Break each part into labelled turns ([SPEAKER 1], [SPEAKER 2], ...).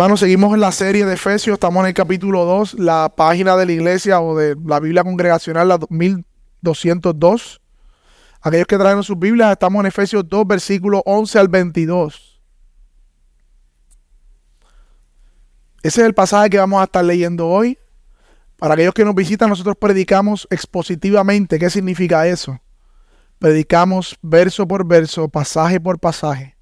[SPEAKER 1] Hermanos, seguimos en la serie de Efesios, estamos en el capítulo 2, la página de la iglesia o de la Biblia congregacional, la 1202. Aquellos que traen sus Biblias, estamos en Efesios 2, versículo 11 al 22. Ese es el pasaje que vamos a estar leyendo hoy. Para aquellos que nos visitan, nosotros predicamos expositivamente. ¿Qué significa eso? Predicamos verso por verso, pasaje por pasaje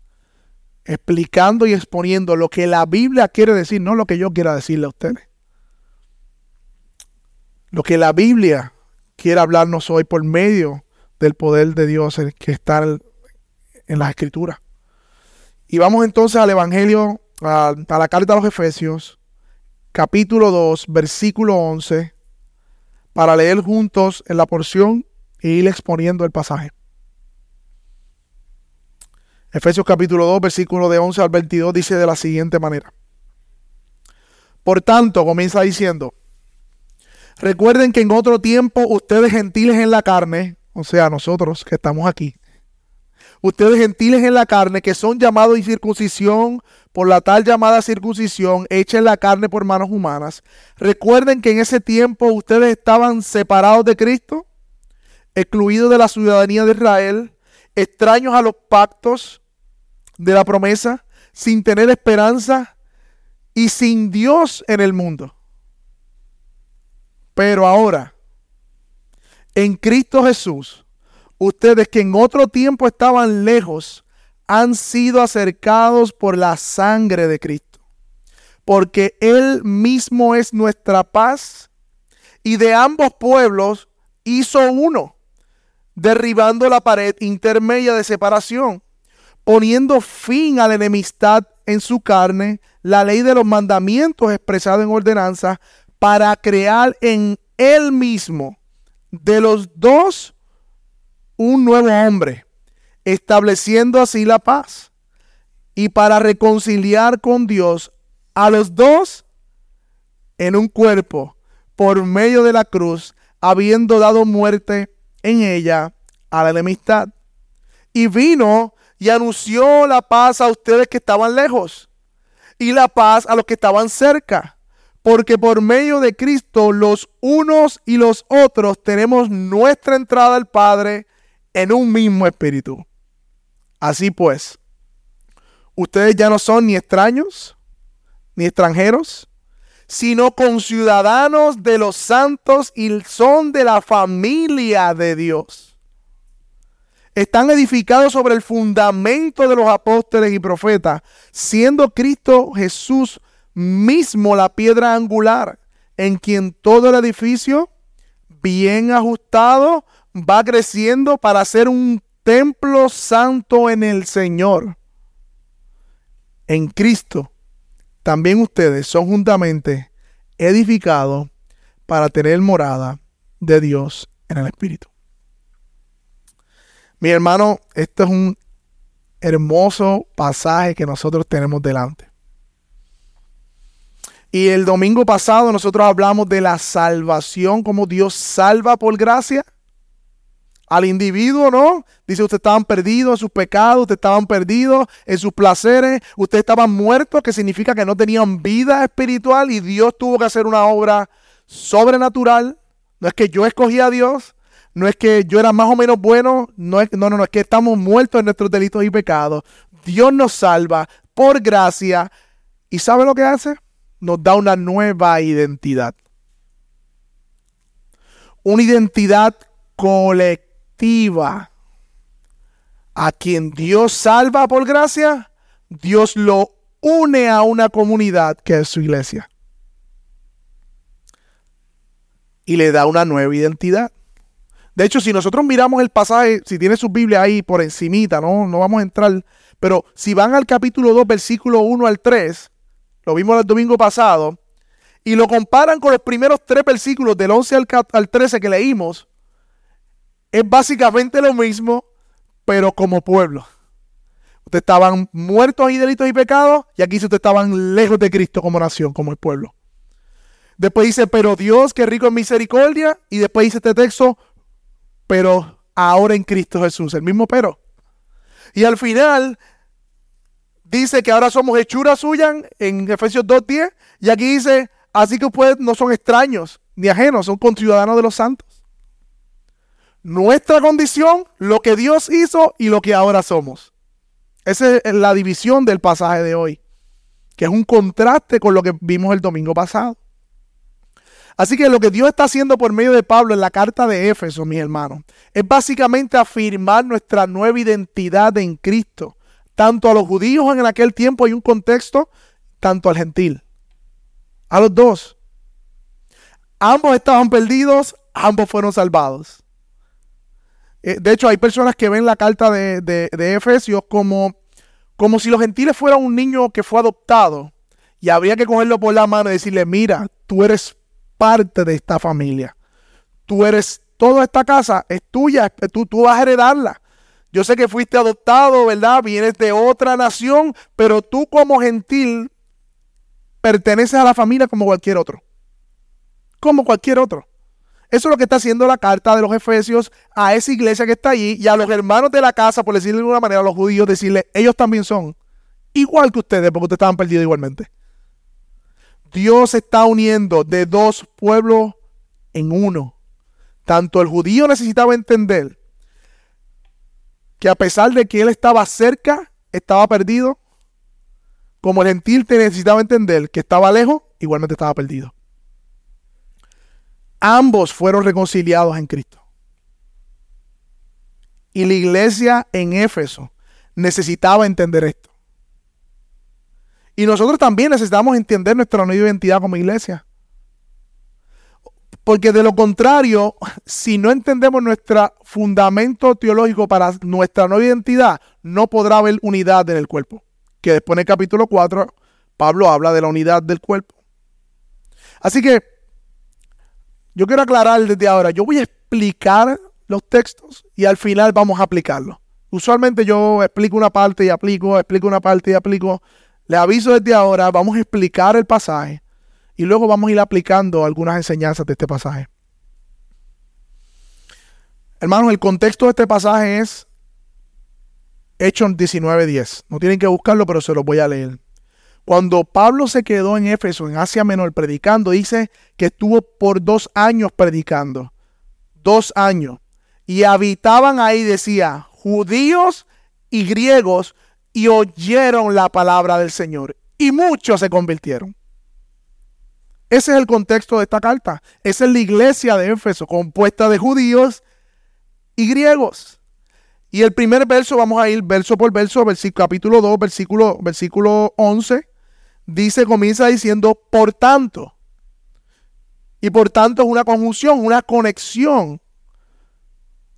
[SPEAKER 1] explicando y exponiendo lo que la Biblia quiere decir, no lo que yo quiera decirle a ustedes. Lo que la Biblia quiere hablarnos hoy por medio del poder de Dios que está en las escrituras. Y vamos entonces al Evangelio, a, la carta a los Efesios, capítulo 2, versículo 11, para leer juntos en la porción e ir exponiendo el pasaje. Efesios capítulo 2, versículo de 11 al 22 dice de la siguiente manera. Por tanto, comienza diciendo, recuerden que en otro tiempo ustedes gentiles en la carne, o sea, nosotros que estamos aquí, ustedes gentiles en la carne que son llamados incircuncisión por la tal llamada circuncisión hecha en la carne por manos humanas, recuerden que en ese tiempo ustedes estaban separados de Cristo, excluidos de la ciudadanía de Israel, extraños a los pactos de la promesa, sin tener esperanza y sin Dios en el mundo. Pero ahora, en Cristo Jesús, ustedes que en otro tiempo estaban lejos, han sido acercados por la sangre de Cristo. Porque Él mismo es nuestra paz y de ambos pueblos hizo uno derribando la pared intermedia de separación, poniendo fin a la enemistad en su carne, la ley de los mandamientos expresado en ordenanza, para crear en él mismo de los dos un nuevo hombre, estableciendo así la paz, y para reconciliar con Dios a los dos en un cuerpo por medio de la cruz, habiendo dado muerte en ella a la enemistad. Y vino y anunció la paz a ustedes que estaban lejos y la paz a los que estaban cerca. Porque por medio de Cristo los unos y los otros tenemos nuestra entrada al Padre en un mismo espíritu. Así pues, ustedes ya no son ni extraños ni extranjeros, sino conciudadanos de los santos y son de la familia de Dios. Están edificados sobre el fundamento de los apóstoles y profetas, siendo Cristo Jesús mismo la piedra angular, en quien todo el edificio, bien ajustado, va creciendo para ser un templo santo en el Señor. En Cristo también ustedes son juntamente edificados para tener morada de Dios en el Espíritu. Mi hermano, este es un hermoso pasaje que nosotros tenemos delante. Y el domingo pasado nosotros hablamos de la salvación, como Dios salva por gracia al individuo, ¿no? Dice, ustedes estaban perdidos en sus pecados, ustedes estaban perdidos en sus placeres, ustedes estaban muertos, que significa que no tenían vida espiritual y Dios tuvo que hacer una obra sobrenatural. No es que yo escogí a Dios, no es que yo era más o menos bueno, no, es, no, no, no, es que estamos muertos en nuestros delitos y pecados. Dios nos salva por gracia y ¿sabe lo que hace? Nos da una nueva identidad. Una identidad colectiva a quien Dios salva por gracia, Dios lo une a una comunidad que es su iglesia. Y le da una nueva identidad. De hecho, si nosotros miramos el pasaje, si tiene su Biblia ahí por encimita, ¿no? no vamos a entrar, pero si van al capítulo 2, versículo 1 al 3, lo vimos el domingo pasado, y lo comparan con los primeros tres versículos del 11 al, al 13 que leímos, es básicamente lo mismo, pero como pueblo. Ustedes estaban muertos y delitos y pecados, y aquí ustedes estaban lejos de Cristo como nación, como el pueblo. Después dice, pero Dios que rico en misericordia, y después dice este texto, pero ahora en Cristo Jesús, el mismo pero. Y al final dice que ahora somos hechura suya en Efesios 2.10 y aquí dice, así que ustedes no son extraños ni ajenos, son conciudadanos de los santos. Nuestra condición, lo que Dios hizo y lo que ahora somos. Esa es la división del pasaje de hoy, que es un contraste con lo que vimos el domingo pasado. Así que lo que Dios está haciendo por medio de Pablo en la carta de Éfeso, mis hermanos, es básicamente afirmar nuestra nueva identidad en Cristo. Tanto a los judíos en aquel tiempo hay un contexto, tanto al gentil. A los dos. Ambos estaban perdidos, ambos fueron salvados. Eh, de hecho, hay personas que ven la carta de, de, como, como si los gentiles fueran un niño que fue adoptado y habría que cogerlo por la mano y decirle, mira, tú eres parte de esta familia. Tú eres, toda esta casa es tuya, tú, tú vas a heredarla. Yo sé que fuiste adoptado, ¿verdad? Vienes de otra nación, pero tú como gentil perteneces a la familia como cualquier otro. Como cualquier otro. Eso es lo que está haciendo la carta de los Efesios a esa iglesia que está allí y a los hermanos de la casa, por decirlo de alguna manera, a los judíos, decirle, ellos también son igual que ustedes, porque ustedes estaban perdidos igualmente. Dios está uniendo de dos pueblos en uno. Tanto el judío necesitaba entender que a pesar de que él estaba cerca, estaba perdido, como el gentil necesitaba entender que estaba lejos, igualmente estaba perdido. Ambos fueron reconciliados en Cristo. Y la iglesia en Éfeso necesitaba entender esto. Y nosotros también necesitamos entender nuestra nueva identidad como iglesia. Porque de lo contrario, si no entendemos nuestro fundamento teológico para nuestra nueva identidad, no podrá haber unidad en el cuerpo. Que después en el capítulo 4, Pablo habla de la unidad del cuerpo. Así que yo quiero aclarar desde ahora, yo voy a explicar los textos y al final vamos a aplicarlos. Usualmente yo explico una parte y aplico, explico una parte y aplico. Le aviso desde ahora, vamos a explicar el pasaje y luego vamos a ir aplicando algunas enseñanzas de este pasaje. Hermanos, el contexto de este pasaje es Hechos 19:10. No tienen que buscarlo, pero se lo voy a leer. Cuando Pablo se quedó en Éfeso, en Asia Menor, predicando, dice que estuvo por dos años predicando. Dos años. Y habitaban ahí, decía, judíos y griegos y oyeron la palabra del Señor. Y muchos se convirtieron. Ese es el contexto de esta carta. Esa es la iglesia de Éfeso, compuesta de judíos y griegos. Y el primer verso, vamos a ir verso por verso, versículo, capítulo 2, versículo, versículo 11, dice, comienza diciendo, por tanto. Y por tanto es una conjunción, una conexión.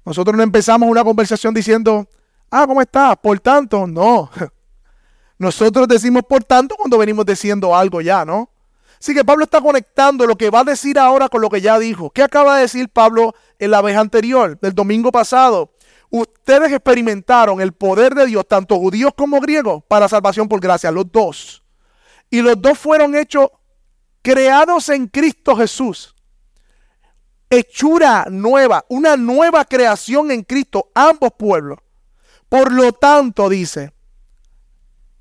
[SPEAKER 1] Nosotros no empezamos una conversación diciendo, Ah, ¿cómo está? Por tanto, no. Nosotros decimos por tanto cuando venimos diciendo algo ya, ¿no? Así que Pablo está conectando lo que va a decir ahora con lo que ya dijo. ¿Qué acaba de decir Pablo en la vez anterior, del domingo pasado? Ustedes experimentaron el poder de Dios, tanto judíos como griegos, para salvación por gracia, los dos. Y los dos fueron hechos, creados en Cristo Jesús. Hechura nueva, una nueva creación en Cristo, ambos pueblos. Por lo tanto, dice,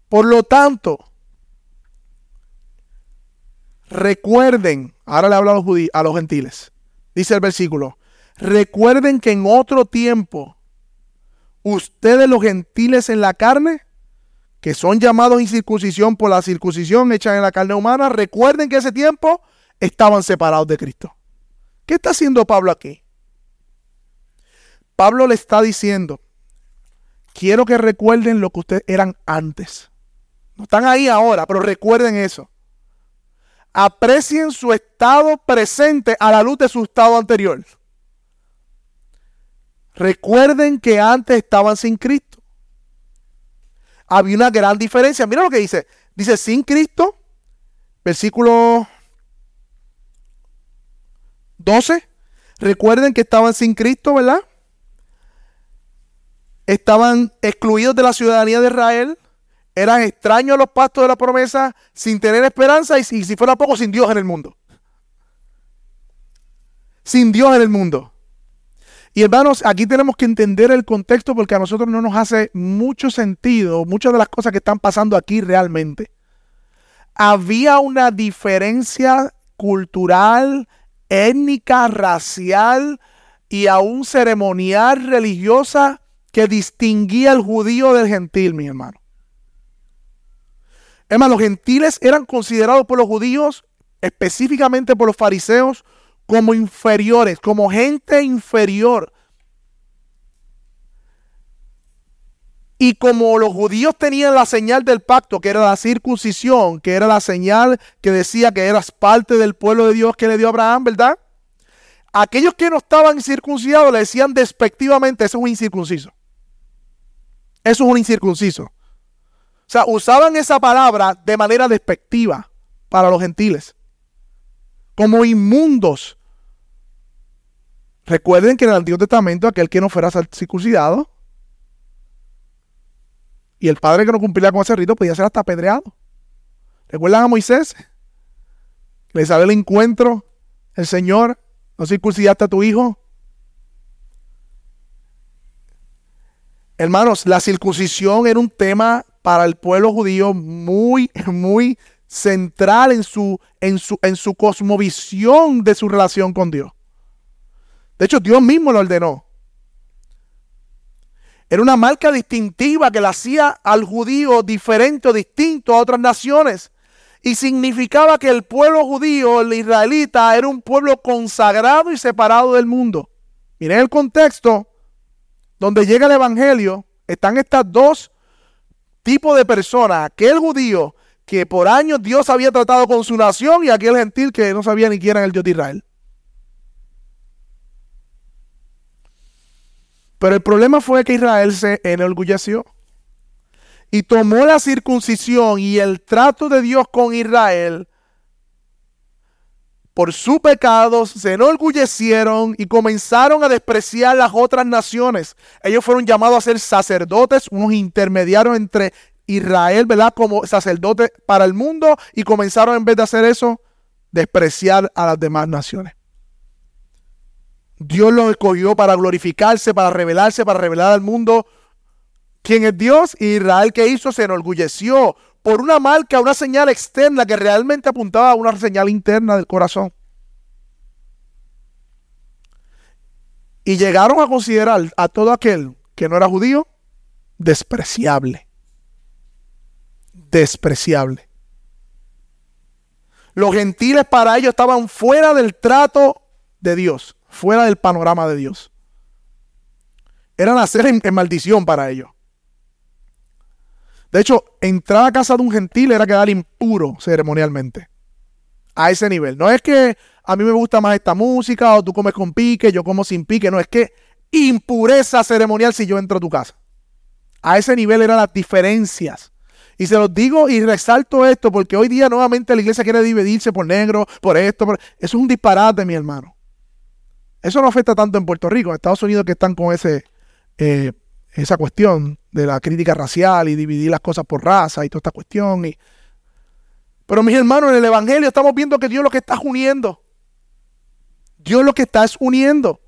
[SPEAKER 1] por lo tanto, recuerden, ahora le hablo a los, a los gentiles, dice el versículo, recuerden que en otro tiempo, ustedes los gentiles en la carne, que son llamados incircuncisión por la circuncisión hecha en la carne humana, recuerden que ese tiempo estaban separados de Cristo. ¿Qué está haciendo Pablo aquí? Pablo le está diciendo, quiero que recuerden lo que ustedes eran antes. No están ahí ahora, pero recuerden eso. Aprecien su estado presente a la luz de su estado anterior. Recuerden que antes estaban sin Cristo. Había una gran diferencia. Mira lo que dice. Dice sin Cristo, versículo 12. Recuerden que estaban sin Cristo, ¿verdad? Estaban excluidos de la ciudadanía de Israel, eran extraños a los pastos de la promesa, sin tener esperanza y, si fuera poco, sin Dios en el mundo. Sin Dios en el mundo. Y hermanos, aquí tenemos que entender el contexto porque a nosotros no nos hace mucho sentido muchas de las cosas que están pasando aquí realmente. Había una diferencia cultural, étnica, racial y aún ceremonial religiosa que distinguía al judío del gentil, mi hermano. Hermano, los gentiles eran considerados por los judíos, específicamente por los fariseos, como inferiores, como gente inferior. Y como los judíos tenían la señal del pacto, que era la circuncisión, que era la señal que decía que eras parte del pueblo de Dios que le dio a Abraham, ¿verdad? Aquellos que no estaban circuncidados le decían despectivamente, eso es un incircunciso. Eso es un incircunciso. O sea, usaban esa palabra de manera despectiva para los gentiles. Como inmundos. Recuerden que en el Antiguo Testamento aquel que no fuera circuncidado y el padre que no cumplía con ese rito podía ser hasta apedreado. ¿Recuerdan a Moisés? Le sale el encuentro, el Señor, no circuncidaste a tu hijo. Hermanos, la circuncisión era un tema para el pueblo judío muy, muy central en su, en su, en su cosmovisión de su relación con Dios. De hecho, Dios mismo lo ordenó. Era una marca distintiva que la hacía al judío diferente o distinto a otras naciones. Y significaba que el pueblo judío, el israelita, era un pueblo consagrado y separado del mundo. Miren el contexto donde llega el Evangelio. Están estas dos tipos de personas. Aquel judío que por años Dios había tratado con su nación y aquel gentil que no sabía ni quién era el Dios de Israel. Pero el problema fue que Israel se enorgulleció y tomó la circuncisión y el trato de Dios con Israel. Por su pecado se enorgullecieron y comenzaron a despreciar las otras naciones. Ellos fueron llamados a ser sacerdotes, unos intermediarios entre Israel, ¿verdad? Como sacerdotes para el mundo y comenzaron en vez de hacer eso, despreciar a las demás naciones. Dios los escogió para glorificarse, para revelarse, para revelar al mundo quién es Dios. Y Israel que hizo se enorgulleció por una marca, una señal externa que realmente apuntaba a una señal interna del corazón. Y llegaron a considerar a todo aquel que no era judío despreciable. Despreciable. Los gentiles para ellos estaban fuera del trato de Dios fuera del panorama de Dios. Era nacer en, maldición para ellos. De hecho, entrar a casa de un gentil era quedar impuro ceremonialmente. A ese nivel. No es que a mí me gusta más esta música o tú comes con pique, yo como sin pique. No, es que impureza ceremonial si yo entro a tu casa. A ese nivel eran las diferencias. Y se los digo y resalto esto porque hoy día nuevamente la iglesia quiere dividirse por negro, por esto. Eso es un disparate, mi hermano. Eso no afecta tanto en Puerto Rico, en Estados Unidos que están con ese, eh, esa cuestión de la crítica racial y dividir las cosas por raza y toda esta cuestión. Y... Pero mis hermanos, en el Evangelio estamos viendo que Dios lo que está uniendo. Dios lo que está es uniendo.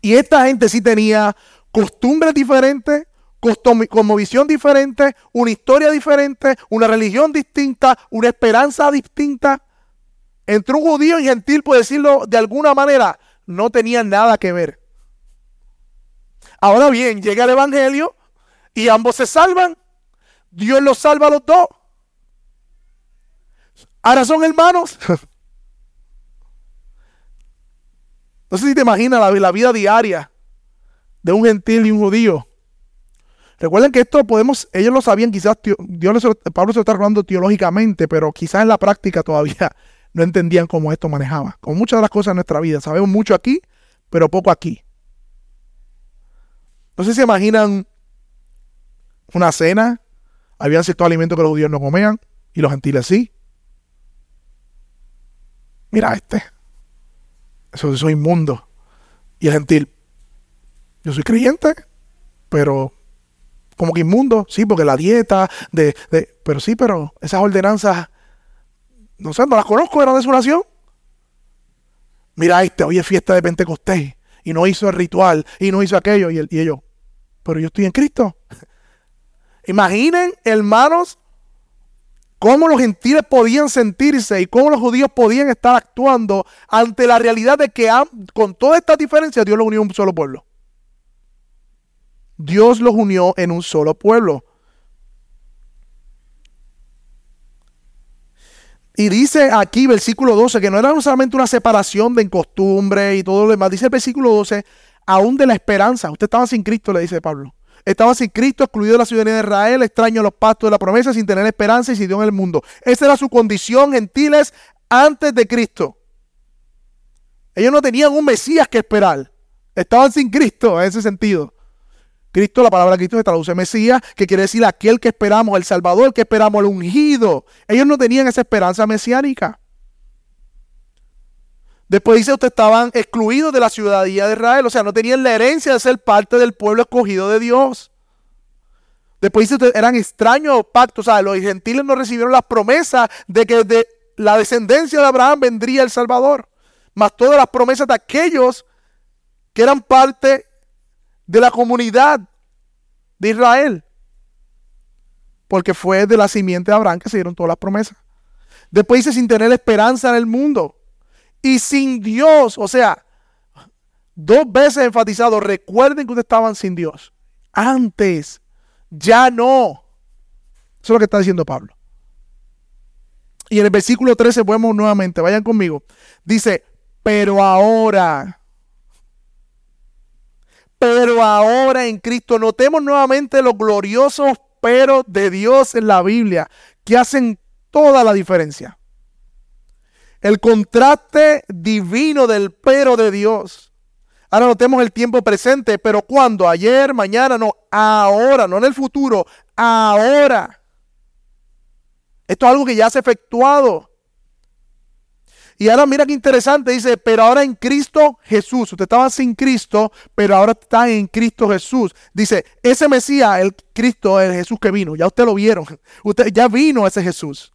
[SPEAKER 1] Y esta gente sí tenía costumbres diferentes, visión diferente, una historia diferente, una religión distinta, una esperanza distinta. Entre un judío y gentil, por decirlo de alguna manera, no tenían nada que ver. Ahora bien, llega el Evangelio y ambos se salvan. Dios los salva a los dos. Ahora son hermanos. No sé si te imaginas la, vida diaria de un gentil y un judío. Recuerden que esto podemos, ellos lo sabían, quizás Dios, Pablo se lo está hablando teológicamente, pero quizás en la práctica todavía no entendían cómo esto manejaba. Como muchas de las cosas en nuestra vida. Sabemos mucho aquí, pero poco aquí. No sé si se imaginan una cena. Habían ciertos alimentos que los judíos no comían y los gentiles sí. Mira este. Eso, es inmundo. Y el gentil. Yo soy creyente, pero como que inmundo. Sí, porque la dieta, de, de pero sí, pero esas ordenanzas no sé, no las conozco, eran de su nación. Mira este, hoy es fiesta de Pentecostés y no hizo el ritual y no hizo aquello y, el, y ellos, pero yo estoy en Cristo. Imaginen, hermanos, cómo los gentiles podían sentirse y cómo los judíos podían estar actuando ante la realidad de que con toda esta diferencia Dios los unió en un solo pueblo. Dios los unió en un solo pueblo. Y dice aquí, versículo 12, que no era solamente una separación de costumbre y todo lo demás. Dice el versículo 12, aún de la esperanza. Usted estaba sin Cristo, le dice Pablo. Estaba sin Cristo, excluido de la ciudadanía de Israel, extraño a los pactos de la promesa, sin tener esperanza y sin Dios en el mundo. Esa era su condición, gentiles, antes de Cristo. Ellos no tenían un Mesías que esperar. Estaban sin Cristo en ese sentido. Cristo, la palabra Cristo se traduce Mesías, que quiere decir aquel que esperamos, el Salvador, que esperamos, el ungido. Ellos no tenían esa esperanza mesiánica. Después dice, ustedes estaban excluidos de la ciudadanía de Israel, o sea, no tenían la herencia de ser parte del pueblo escogido de Dios. Después dice, ustedes eran extraños pactos, o sea, los gentiles no recibieron las promesas de que de la descendencia de Abraham vendría el Salvador, más todas las promesas de aquellos que eran parte de la comunidad de Israel. Porque fue de la simiente de Abraham que se dieron todas las promesas. Después dice sin tener esperanza en el mundo y sin Dios. O sea, dos veces enfatizado, recuerden que ustedes estaban sin Dios. Antes, ya no. Eso es lo que está diciendo Pablo. Y en el versículo 13 vemos nuevamente, vayan conmigo. Dice, pero ahora, pero ahora en Cristo, notemos nuevamente los gloriosos pero de Dios en la Biblia, que hacen toda la diferencia. El contraste divino del pero de Dios. Ahora notemos el tiempo presente, pero ¿cuándo? Ayer, mañana, no, ahora, no en el futuro, ahora. Esto es algo que ya se ha efectuado. Y ahora mira qué interesante, dice, pero ahora en Cristo Jesús. Usted estaba sin Cristo, pero ahora está en Cristo Jesús. Dice, ese Mesías, el Cristo, el Jesús que vino, ya usted lo vieron. Usted ya vino ese Jesús.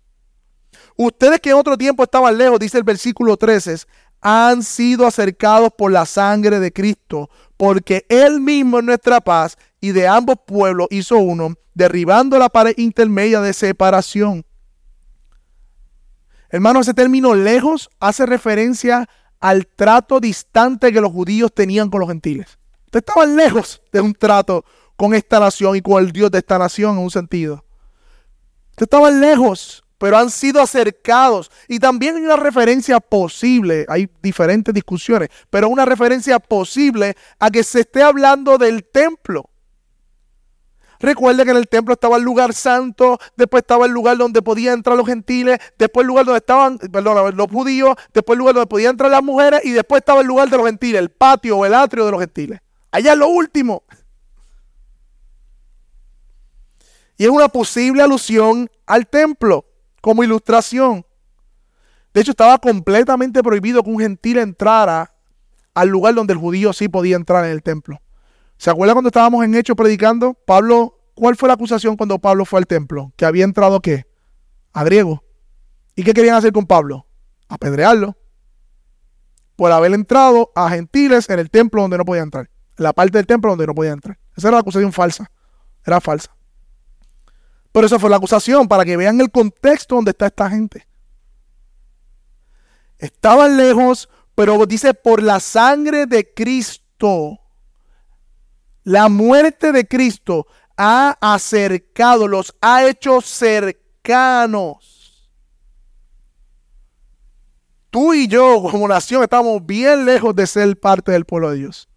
[SPEAKER 1] Ustedes que en otro tiempo estaban lejos, dice el versículo 13, han sido acercados por la sangre de Cristo, porque Él mismo es nuestra paz y de ambos pueblos hizo uno, derribando la pared intermedia de separación. Hermano, ese término lejos hace referencia al trato distante que los judíos tenían con los gentiles. Ustedes estaban lejos de un trato con esta nación y con el Dios de esta nación en un sentido. Ustedes estaban lejos pero han sido acercados. Y también hay una referencia posible, hay diferentes discusiones, pero una referencia posible a que se esté hablando del templo. Recuerde que en el templo estaba el lugar santo, después estaba el lugar donde podían entrar los gentiles, después el lugar donde estaban, perdón, los judíos, después el lugar donde podían entrar las mujeres y después estaba el lugar de los gentiles, el patio o el atrio de los gentiles. Allá es lo último. Y es una posible alusión al templo como ilustración. De hecho, estaba completamente prohibido que un gentil entrara al lugar donde el judío sí podía entrar en el templo. ¿Se acuerda cuando estábamos en Hechos predicando? Pablo, ¿cuál fue la acusación cuando Pablo fue al templo? Que había entrado qué? A griego. ¿Y qué querían hacer con Pablo? Apedrearlo. Por haber entrado a gentiles en el templo donde no podía entrar. En la parte del templo donde no podía entrar. Esa era la acusación falsa. Era falsa. Pero esa fue la acusación, para que vean el contexto donde está esta gente. Estaban lejos, pero dice, por la sangre de Cristo, la muerte de Cristo ha acercado, los ha hecho cercanos. Tú y yo como nación estamos bien lejos de ser parte del pueblo de Dios.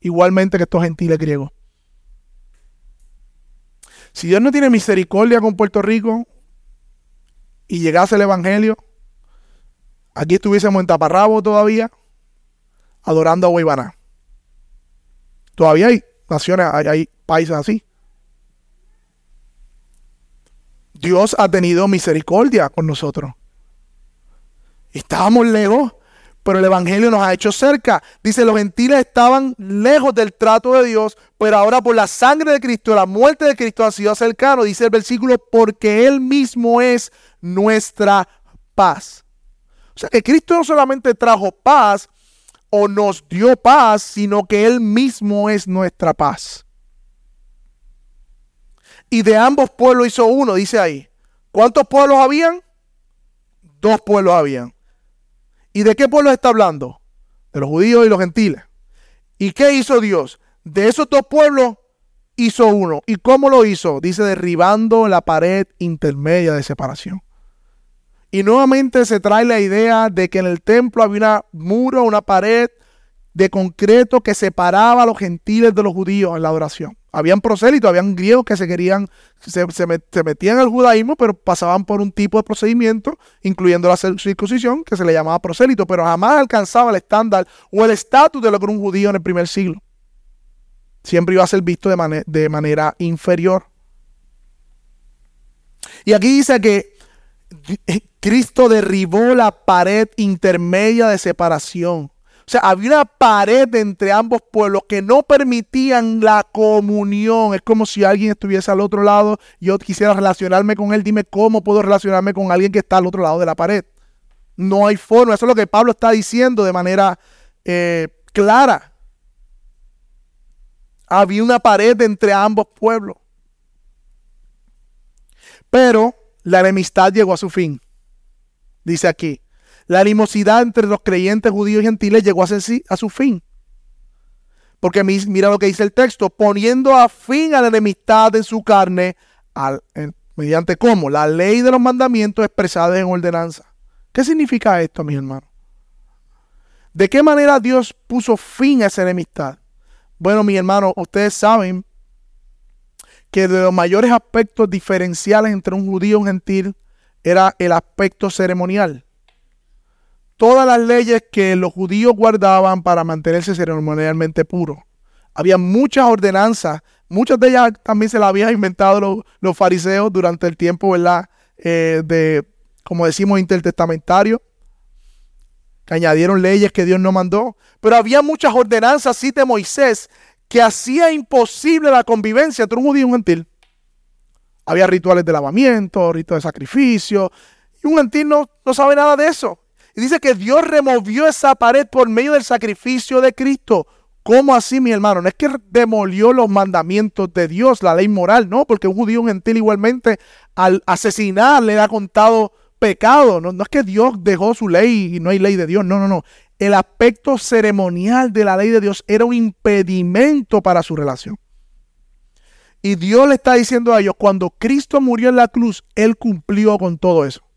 [SPEAKER 1] Igualmente que estos gentiles griegos. Si Dios no tiene misericordia con Puerto Rico y llegase el Evangelio, aquí estuviésemos en Taparrabo todavía, adorando a Guaybaná. Todavía hay naciones, hay, países así. Dios ha tenido misericordia con nosotros. Estábamos lejos pero el Evangelio nos ha hecho cerca. Dice, los gentiles estaban lejos del trato de Dios, pero ahora por la sangre de Cristo, la muerte de Cristo han sido cercanos. Dice el versículo, porque Él mismo es nuestra paz. O sea que Cristo no solamente trajo paz, o nos dio paz, sino que Él mismo es nuestra paz. Y de ambos pueblos hizo uno, dice ahí. ¿Cuántos pueblos habían? Dos pueblos habían. ¿Y de qué pueblo está hablando? De los judíos y los gentiles. ¿Y qué hizo Dios? De esos dos pueblos hizo uno. ¿Y cómo lo hizo? Dice derribando la pared intermedia de separación. Y nuevamente se trae la idea de que en el templo había un muro, una pared de concreto que separaba a los gentiles de los judíos en la adoración. Habían prosélitos, habían griegos que se querían, se, metían al judaísmo, pero pasaban por un tipo de procedimiento, incluyendo la circuncisión, que se le llamaba prosélito, pero jamás alcanzaba el estándar o el estatus de lo que era un judío en el primer siglo. Siempre iba a ser visto de, de manera inferior. Y aquí dice que Cristo derribó la pared intermedia de separación. O sea, había una pared entre ambos pueblos que no permitían la comunión. Es como si alguien estuviese al otro lado, yo quisiera relacionarme con él. Dime cómo puedo relacionarme con alguien que está al otro lado de la pared. No hay forma. Eso es lo que Pablo está diciendo de manera eh, clara. Había una pared entre ambos pueblos. Pero la enemistad llegó a su fin. Dice aquí, la animosidad entre los creyentes judíos y gentiles llegó a, a su fin. Porque mira lo que dice el texto, poniendo a fin a la enemistad en su carne, mediante cómo? La ley de los mandamientos expresados en ordenanza. ¿Qué significa esto, mis hermanos? ¿De qué manera Dios puso fin a esa enemistad? Bueno, mis hermanos, ustedes saben que de los mayores aspectos diferenciales entre un judío y un gentil era el aspecto ceremonial. Todas las leyes que los judíos guardaban para mantenerse ceremonialmente puros. Había muchas ordenanzas, muchas de ellas también se las habían inventado los, fariseos durante el tiempo, ¿verdad? Eh, de, como decimos, intertestamentario, que añadieron leyes que Dios no mandó. Pero había muchas ordenanzas, sí, de Moisés, que hacía imposible la convivencia entre un judío y un gentil. Había rituales de lavamiento, ritos de sacrificio, y un gentil no, no sabe nada de eso. Dice que Dios removió esa pared por medio del sacrificio de Cristo. ¿Cómo así, mi hermano? No es que demolió los mandamientos de Dios, la ley moral, no, porque un judío, un gentil igualmente, al asesinar le ha contado pecado. No, no es que Dios dejó su ley y no hay ley de Dios, no, no, no el aspecto ceremonial de la ley de Dios era un impedimento para su relación. Y Dios le está diciendo a ellos, cuando Cristo murió en la cruz, Él cumplió con todo eso.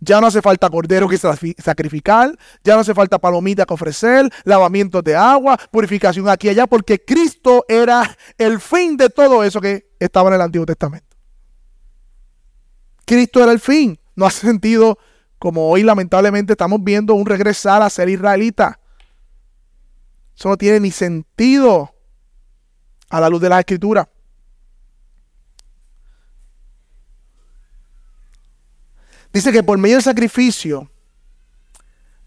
[SPEAKER 1] Ya no hace falta cordero que sacrificar, ya no hace falta palomita que ofrecer, lavamiento de agua, purificación aquí y allá, porque Cristo era el fin de todo eso que estaba en el Antiguo Testamento. Cristo era el fin. No hace sentido como hoy lamentablemente estamos viendo un regresar a ser israelita. Eso no tiene ni sentido a la luz de la escritura. Dice que por medio del sacrificio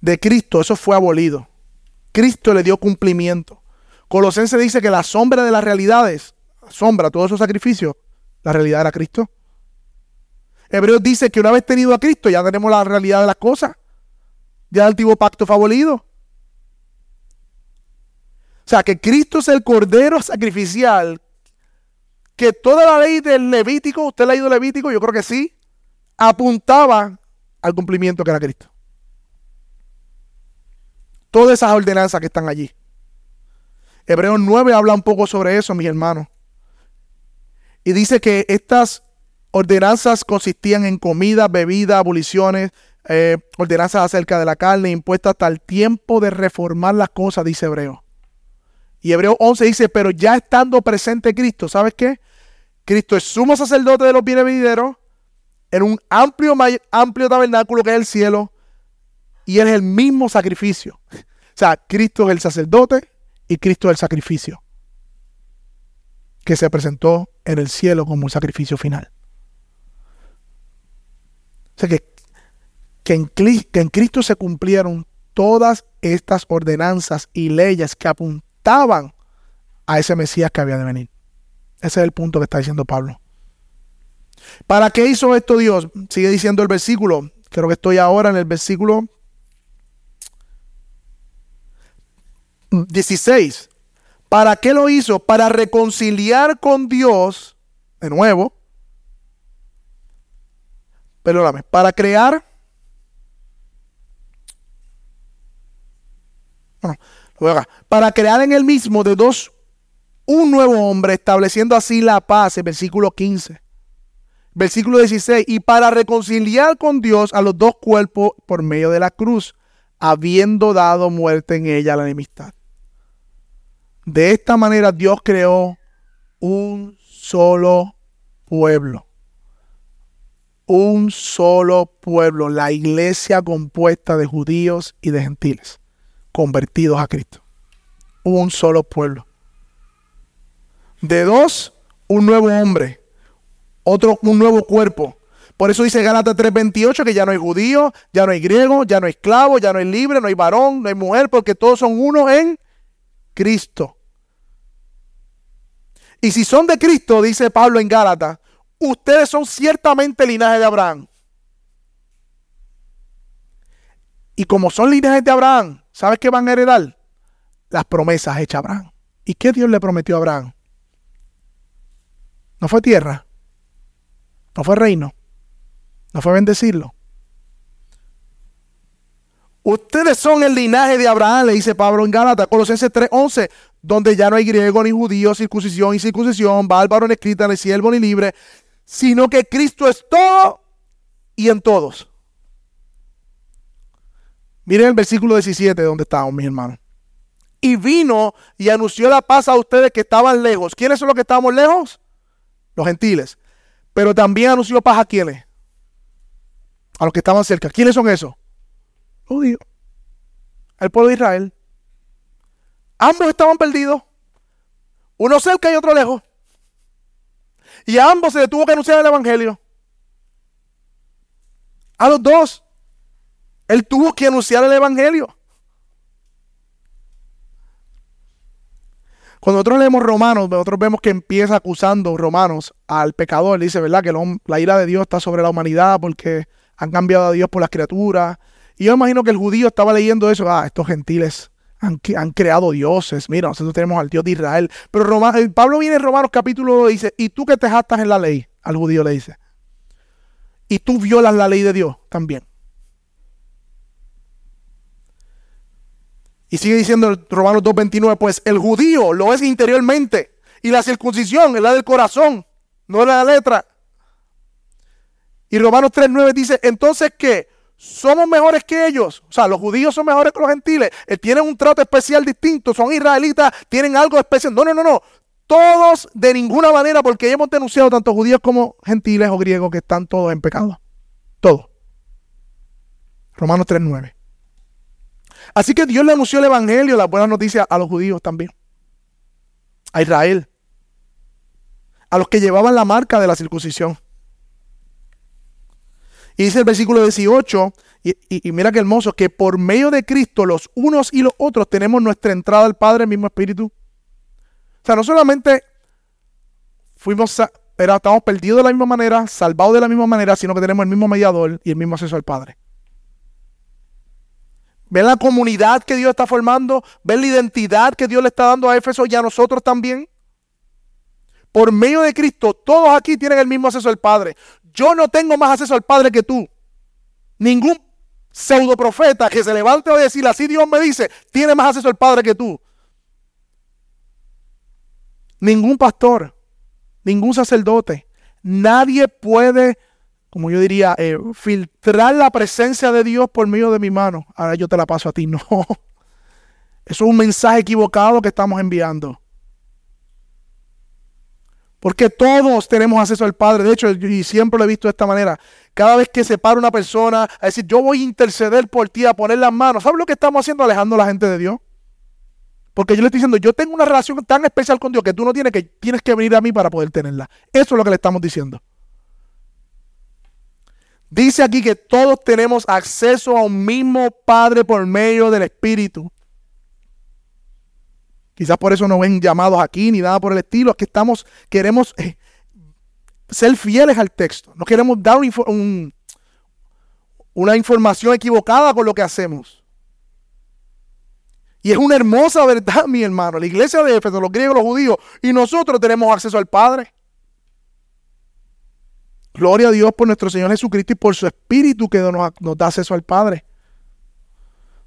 [SPEAKER 1] de Cristo eso fue abolido. Cristo le dio cumplimiento. Colosense dice que la sombra de las realidades, sombra, todos esos sacrificios, la realidad era Cristo. Hebreos dice que una vez tenido a Cristo ya tenemos la realidad de las cosas. Ya el antiguo pacto fue abolido. O sea, que Cristo es el cordero sacrificial. Que toda la ley del Levítico, usted ha leído Levítico, yo creo que sí, apuntaba al cumplimiento que era Cristo. Todas esas ordenanzas que están allí. Hebreos 9 habla un poco sobre eso, mis hermanos. Y dice que estas ordenanzas consistían en comida, bebida, aboliciones, eh, ordenanzas acerca de la carne impuestas hasta el tiempo de reformar las cosas, dice Hebreo. Y Hebreo 11 dice, pero ya estando presente Cristo, ¿sabes qué? Cristo es sumo sacerdote de los bienes venideros en un amplio, amplio tabernáculo que es el cielo y es el mismo sacrificio. O sea, Cristo es el sacerdote y Cristo es el sacrificio que se presentó en el cielo como un sacrificio final. O sea que, que, en, que en Cristo se cumplieron todas estas ordenanzas y leyes que apuntaban a ese Mesías que había de venir. Ese es el punto que está diciendo Pablo. ¿Para qué hizo esto Dios? Sigue diciendo el versículo. Creo que estoy ahora en el versículo. 16. ¿Para qué lo hizo? Para reconciliar con Dios, de nuevo, perdóname, para crear, bueno, para crear en el mismo de dos un nuevo hombre, estableciendo así la paz, el versículo 15. Versículo 16, y para reconciliar con Dios a los dos cuerpos por medio de la cruz, habiendo dado muerte en ella la enemistad. De esta manera Dios creó un solo pueblo. Un solo pueblo, la iglesia compuesta de judíos y de gentiles, convertidos a Cristo. Un solo pueblo. De dos, un nuevo hombre. Otro, un nuevo cuerpo. Por eso dice Gálatas 3:28 que ya no hay judío, ya no hay griego, ya no hay esclavo, ya no hay libre, no hay varón, no hay mujer, porque todos son uno en Cristo. Y si son de Cristo, dice Pablo en Gálatas, ustedes son ciertamente linaje de Abraham. Y como son linajes de Abraham, ¿sabes qué van a heredar? Las promesas hechas a Abraham. ¿Y qué Dios le prometió a Abraham? No fue tierra. No fue reino. No fue bendecirlo. Ustedes son el linaje de Abraham, le dice Pablo en Gálatas, Colosenses 3:11, donde ya no hay griego ni judío, circuncisión y circuncisión, bárbaro ni escrita, ni siervo ni libre, sino que Cristo es todo y en todos. Miren el versículo 17 donde estamos, mis hermanos. Y vino y anunció la paz a ustedes que estaban lejos. ¿Quiénes son los que estábamos lejos? los gentiles. Pero también anunció paz a quienes? A los que estaban cerca. ¿Quiénes son esos? Judíos. El pueblo de Israel. Ambos estaban perdidos. Uno cerca y otro lejos. Y a ambos se les tuvo que anunciar el Evangelio. A los dos. Él tuvo que anunciar el Evangelio. Cuando nosotros leemos Romanos, nosotros vemos que empieza acusando Romanos al pecador. Dice, ¿verdad? Que la ira de Dios está sobre la humanidad porque han cambiado a Dios por las criaturas. Y yo imagino que el judío estaba leyendo eso. Ah, estos gentiles han, creado dioses. Mira, nosotros tenemos al Dios de Israel. Pero eh, Pablo viene en Romanos capítulo 2 y dice, ¿y tú que te jactas en la ley? Al judío le dice. Y tú violas la ley de Dios también. Y sigue diciendo Romanos 2.29, pues el judío lo es interiormente y la circuncisión es la del corazón, no es la letra. Y Romanos 3.9 dice, entonces ¿qué? Somos mejores que ellos. O sea, los judíos son mejores que los gentiles. Eh, tienen un trato especial distinto. Son israelitas, tienen algo especial. No, no, no, no. Todos de ninguna manera, porque hemos denunciado tanto judíos como gentiles o griegos que están todos en pecado. Todos. Romanos 3.9. Así que Dios le anunció el Evangelio, la buena noticia a los judíos también. A Israel. A los que llevaban la marca de la circuncisión. Y dice el versículo 18, y, mira qué hermoso, que por medio de Cristo los unos y los otros tenemos nuestra entrada al Padre, el mismo Espíritu. O sea, no solamente fuimos, pero estamos perdidos de la misma manera, salvados de la misma manera, sino que tenemos el mismo mediador y el mismo acceso al Padre. ¿Ven la comunidad que Dios está formando? ¿Ven la identidad que Dios le está dando a Éfeso y a nosotros también? Por medio de Cristo, todos aquí tienen el mismo acceso al Padre. Yo no tengo más acceso al Padre que tú. Ningún pseudo profeta que se levante a decir así Dios me dice, tiene más acceso al Padre que tú. Ningún pastor, ningún sacerdote, nadie puede como yo diría, eh, filtrar la presencia de Dios por medio de mi mano. Ahora yo te la paso a ti. No. Eso es un mensaje equivocado que estamos enviando. Porque todos tenemos acceso al Padre. De hecho, y siempre lo he visto de esta manera. Cada vez que se para una persona a decir, yo voy a interceder por ti, a poner las manos. ¿Sabes lo que estamos haciendo? Alejando a la gente de Dios. Porque yo le estoy diciendo, yo tengo una relación tan especial con Dios que tú no tienes que, tienes que venir a mí para poder tenerla. Eso es lo que le estamos diciendo. Dice aquí que todos tenemos acceso a un mismo Padre por medio del Espíritu. Quizás por eso no ven llamados aquí ni nada por el estilo. Es que estamos, queremos eh, ser fieles al texto. No queremos dar una información equivocada con lo que hacemos. Y es una hermosa verdad, mi hermano. La iglesia de Éfeso, los griegos, los judíos, y nosotros tenemos acceso al Padre. Gloria a Dios por nuestro Señor Jesucristo y por su Espíritu que nos, nos da acceso al Padre.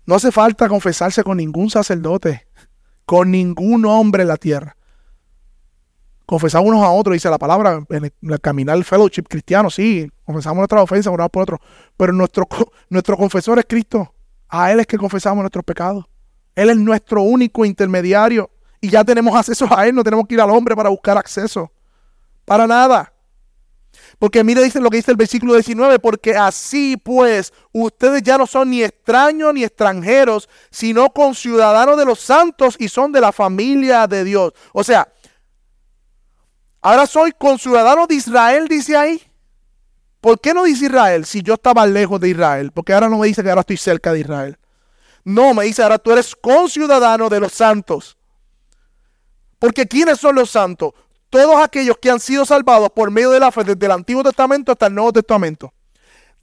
[SPEAKER 1] No hace falta confesarse con ningún sacerdote, con ningún hombre en la tierra. Confesamos unos a otros, dice la palabra, en el, caminar el fellowship cristiano, sí, confesamos nuestras ofensas por otros, pero nuestro, nuestro confesor es Cristo. A Él es que confesamos nuestros pecados. Él es nuestro único intermediario y ya tenemos acceso a Él, no tenemos que ir al hombre para buscar acceso. Para nada. Porque mire, dice lo que dice el versículo 19, porque así pues ustedes ya no son ni extraños ni extranjeros, sino conciudadanos de los santos y son de la familia de Dios. O sea, ahora soy conciudadano de Israel, dice ahí. ¿Por qué no dice Israel si yo estaba lejos de Israel? Porque ahora no me dice que ahora estoy cerca de Israel. No, me dice ahora tú eres conciudadano de los santos. Porque ¿quiénes son los santos? Todos aquellos que han sido salvados por medio de la fe desde el Antiguo Testamento hasta el Nuevo Testamento.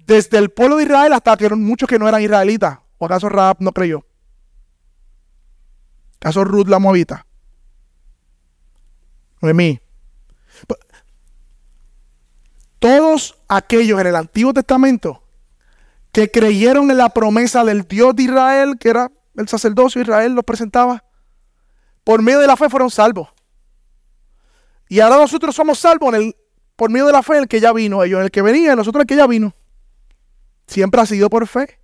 [SPEAKER 1] Desde el pueblo de Israel hasta que muchos que no eran israelitas. ¿O acaso Raab no creyó? ¿Acaso Ruth la Moabita? Noemí. Todos aquellos en el Antiguo Testamento que creyeron en la promesa del Dios de Israel, que era el sacerdocio de Israel, los presentaba, por medio de la fe fueron salvos. Y ahora nosotros somos salvos en el, por medio de la fe en el que ya vino. Ellos en el que venía, nosotros en el que ya vino. Siempre ha sido por fe.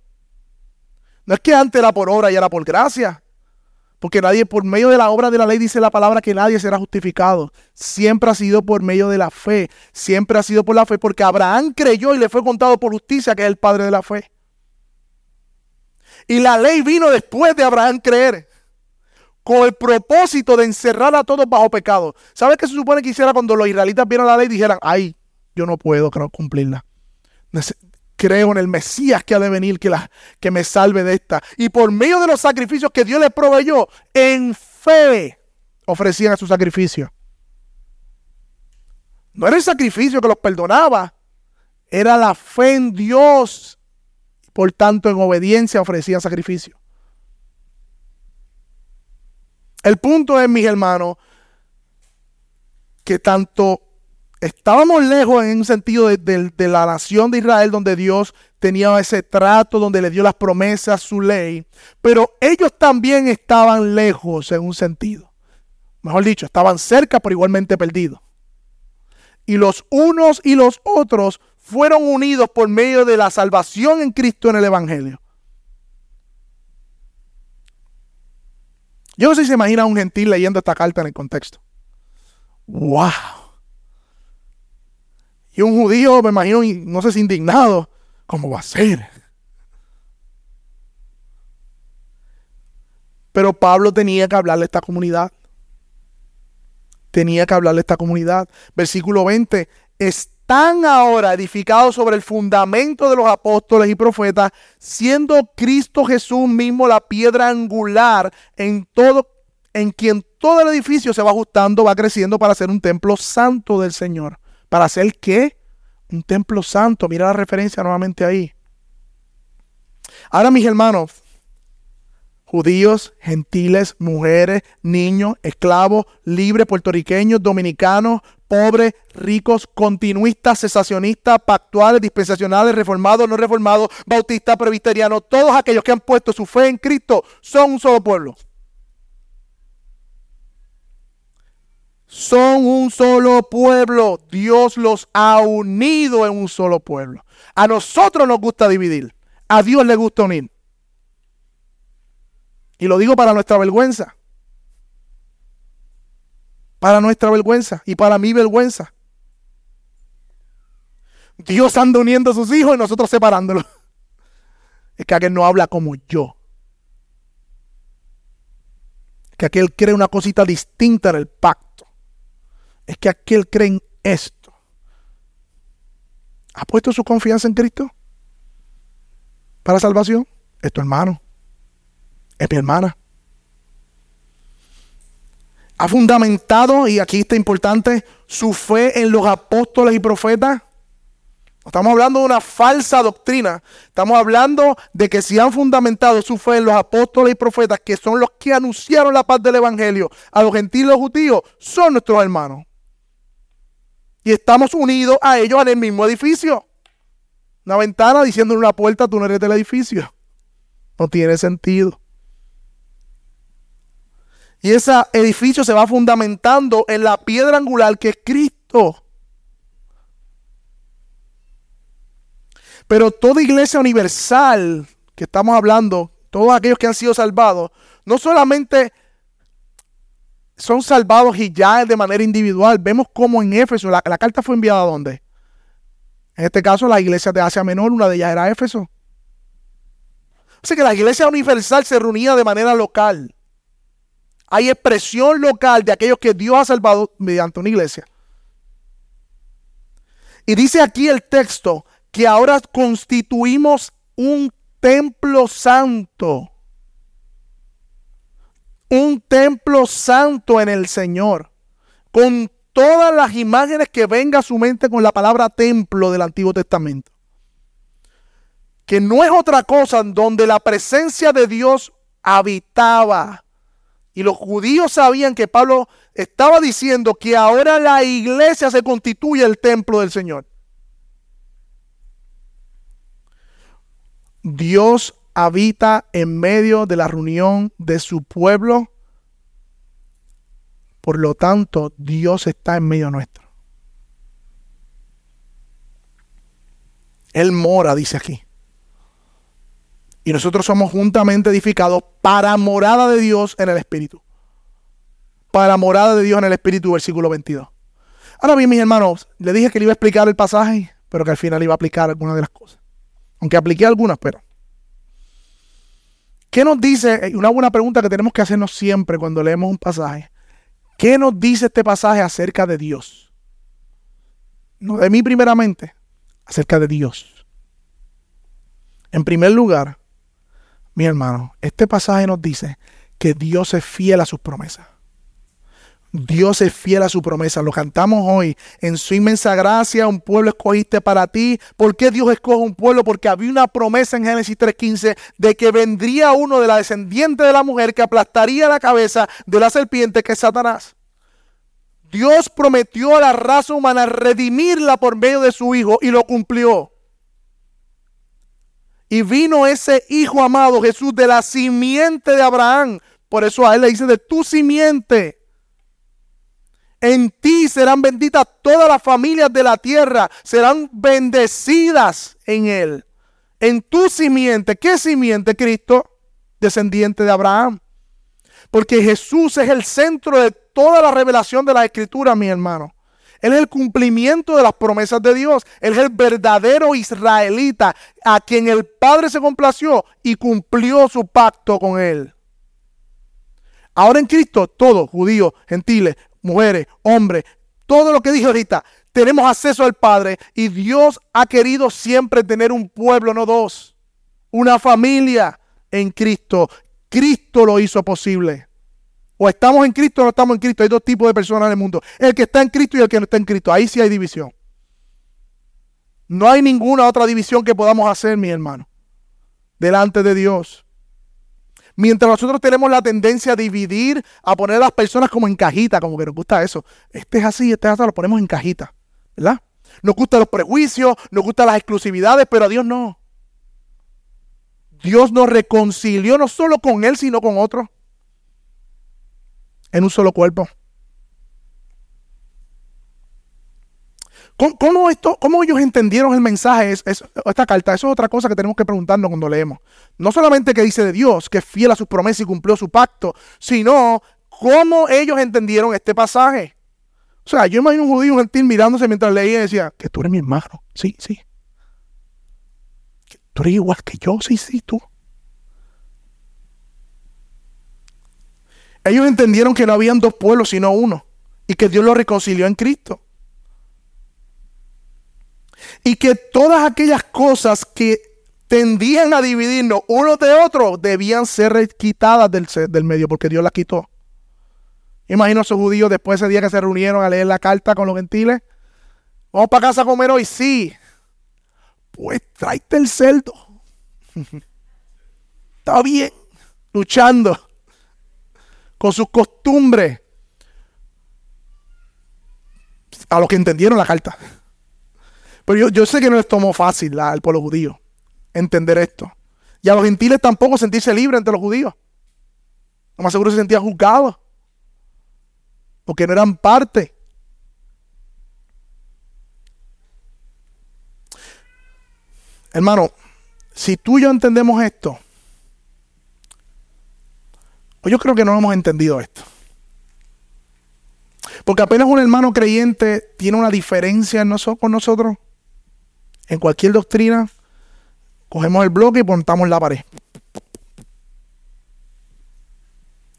[SPEAKER 1] No es que antes era por obra y era por gracia. Porque nadie, por medio de la obra de la ley, dice la palabra que nadie será justificado. Siempre ha sido por medio de la fe. Siempre ha sido por la fe. Porque Abraham creyó y le fue contado por justicia que es el padre de la fe. Y la ley vino después de Abraham creer con el propósito de encerrar a todos bajo pecado. ¿Sabes qué se supone que hiciera cuando los israelitas vieron la ley y dijeran, ay, yo no puedo cumplirla? Creo en el Mesías que ha de venir, que, que me salve de esta. Y por medio de los sacrificios que Dios les proveyó, en fe ofrecían a su sacrificio. No era el sacrificio que los perdonaba, era la fe en Dios. Por tanto, en obediencia ofrecían sacrificio. El punto es, mis hermanos, que tanto estábamos lejos en un sentido de, la nación de Israel, donde Dios tenía ese trato, donde le dio las promesas, su ley, pero ellos también estaban lejos en un sentido. Mejor dicho, estaban cerca, pero igualmente perdidos. Y los unos y los otros fueron unidos por medio de la salvación en Cristo en el Evangelio. Yo no sé si se imagina un gentil leyendo esta carta en el contexto. ¡Wow! Y un judío, me imagino, no sé si indignado, ¿cómo va a ser? Pero Pablo tenía que hablarle a esta comunidad. Tenía que hablarle a esta comunidad. Versículo 20. Es están ahora edificados sobre el fundamento de los apóstoles y profetas, siendo Cristo Jesús mismo la piedra angular en todo en quien todo el edificio se va ajustando, va creciendo para ser un templo santo del Señor. ¿Para ser qué? Un templo santo. Mira la referencia nuevamente ahí. Ahora, mis hermanos, judíos, gentiles, mujeres, niños, esclavos, libres, puertorriqueños, dominicanos, pobres, ricos, continuistas, cesacionistas, pactuales, dispensacionales, reformados, no reformados, bautistas, presbiterianos, todos aquellos que han puesto su fe en Cristo son un solo pueblo. Son un solo pueblo. Dios los ha unido en un solo pueblo. A nosotros nos gusta dividir. A Dios le gusta unir. Y lo digo para nuestra vergüenza. Para nuestra vergüenza y para mi vergüenza. Dios anda uniendo a sus hijos y nosotros separándolos. Es que aquel no habla como yo. Es que aquel cree una cosita distinta en el pacto. Es que aquel cree en esto. ¿Ha puesto su confianza en Cristo? ¿Para salvación? Es tu hermano es mi hermana. Ha fundamentado, y aquí está importante, su fe en los apóstoles y profetas. Estamos hablando de una falsa doctrina. Estamos hablando de que si han fundamentado su fe en los apóstoles y profetas, que son los que anunciaron la paz del Evangelio a los gentiles los judíos, son nuestros hermanos. Y estamos unidos a ellos en el mismo edificio. Una ventana diciendo en una puerta, tú no eres del edificio. No tiene sentido. Y ese edificio se va fundamentando en la piedra angular que es Cristo. Pero toda iglesia universal que estamos hablando, todos aquellos que han sido salvados, no solamente son salvados y ya de manera individual. Vemos cómo en Éfeso, la, carta fue enviada a dónde? En este caso, la iglesia de Asia Menor, una de ellas era Éfeso. Así que la iglesia universal se reunía de manera local. Hay expresión local de aquellos que Dios ha salvado mediante una iglesia. Y dice aquí el texto que ahora constituimos un templo santo. Un templo santo en el Señor. Con todas las imágenes que venga a su mente con la palabra templo del Antiguo Testamento. Que no es otra cosa donde la presencia de Dios habitaba. Y los judíos sabían que Pablo estaba diciendo que ahora la iglesia se constituye el templo del Señor. Dios habita en medio de la reunión de su pueblo. Por lo tanto, Dios está en medio nuestro. Él mora, dice aquí. Y nosotros somos juntamente edificados para morada de Dios en el Espíritu. Para morada de Dios en el Espíritu, versículo 22. Ahora bien, mis hermanos, le dije que le iba a explicar el pasaje, pero que al final iba a aplicar algunas de las cosas. Aunque apliqué algunas, pero. ¿Qué nos dice? Una buena pregunta que tenemos que hacernos siempre cuando leemos un pasaje. ¿Qué nos dice este pasaje acerca de Dios? No de mí primeramente, acerca de Dios. En primer lugar, mi hermano, este pasaje nos dice que Dios es fiel a sus promesas. Dios es fiel a su promesa. Lo cantamos hoy. En su inmensa gracia, un pueblo escogiste para ti. ¿Por qué Dios escoge un pueblo? Porque había una promesa en Génesis 3.15 de que vendría uno de la descendiente de la mujer que aplastaría la cabeza de la serpiente que es Satanás. Dios prometió a la raza humana redimirla por medio de su Hijo y lo cumplió. Y vino ese Hijo amado Jesús de la simiente de Abraham. Por eso a él le dice de tu simiente en ti serán benditas todas las familias de la tierra, serán bendecidas en él. En tu simiente, ¿qué simiente, Cristo? Descendiente de Abraham. Porque Jesús es el centro de toda la revelación de la Escritura, mi hermano. Él es el cumplimiento de las promesas de Dios. Él es el verdadero israelita a quien el Padre se complació y cumplió su pacto con él. Ahora en Cristo, todos, judíos, gentiles, mujeres, hombres, todo lo que dije ahorita, tenemos acceso al Padre y Dios ha querido siempre tener un pueblo, no dos, una familia en Cristo. Cristo lo hizo posible. O estamos en Cristo o no estamos en Cristo. Hay dos tipos de personas en el mundo. El que está en Cristo y el que no está en Cristo. Ahí sí hay división. No hay ninguna otra división que podamos hacer, mi hermano, delante de Dios. Mientras nosotros tenemos la tendencia a dividir, a poner a las personas como en cajita, como que nos gusta eso. Este es así, este es así, lo ponemos en cajita, ¿verdad? Nos gustan los prejuicios, nos gustan las exclusividades, pero a Dios no. Dios nos reconcilió no solo con Él, sino con otros. En un solo cuerpo. ¿Cómo, esto, ¿Cómo, ellos entendieron el mensaje, esta carta? Eso es otra cosa que tenemos que preguntarnos cuando leemos. No solamente que dice de Dios, que es fiel a sus promesas y cumplió su pacto, sino cómo ellos entendieron este pasaje. O sea, yo imagino un judío, un gentil mirándose mientras leía y decía, que tú eres mi hermano. Sí, sí. tú eres igual que yo, sí, sí, tú. Ellos entendieron que no habían dos pueblos, sino uno. Y que Dios los reconcilió en Cristo y que todas aquellas cosas que tendían a dividirnos uno de otro debían ser quitadas del, del medio porque Dios las quitó. Imagino a esos judíos después de ese día que se reunieron a leer la carta con los gentiles. Vamos para casa a comer hoy, sí. pues tráete el cerdo. Está bien, luchando con sus costumbres. A los que entendieron la carta. Pero yo, sé que no les tomó fácil al pueblo judío entender esto. Y a los gentiles tampoco sentirse libres entre los judíos. Lo más seguro se sentían juzgados. Porque no eran parte. Hermano, si tú y yo entendemos esto, pues yo creo que no hemos entendido esto. Porque apenas un hermano creyente tiene una diferencia con nosotros, en cualquier doctrina, cogemos el bloque y montamos la pared.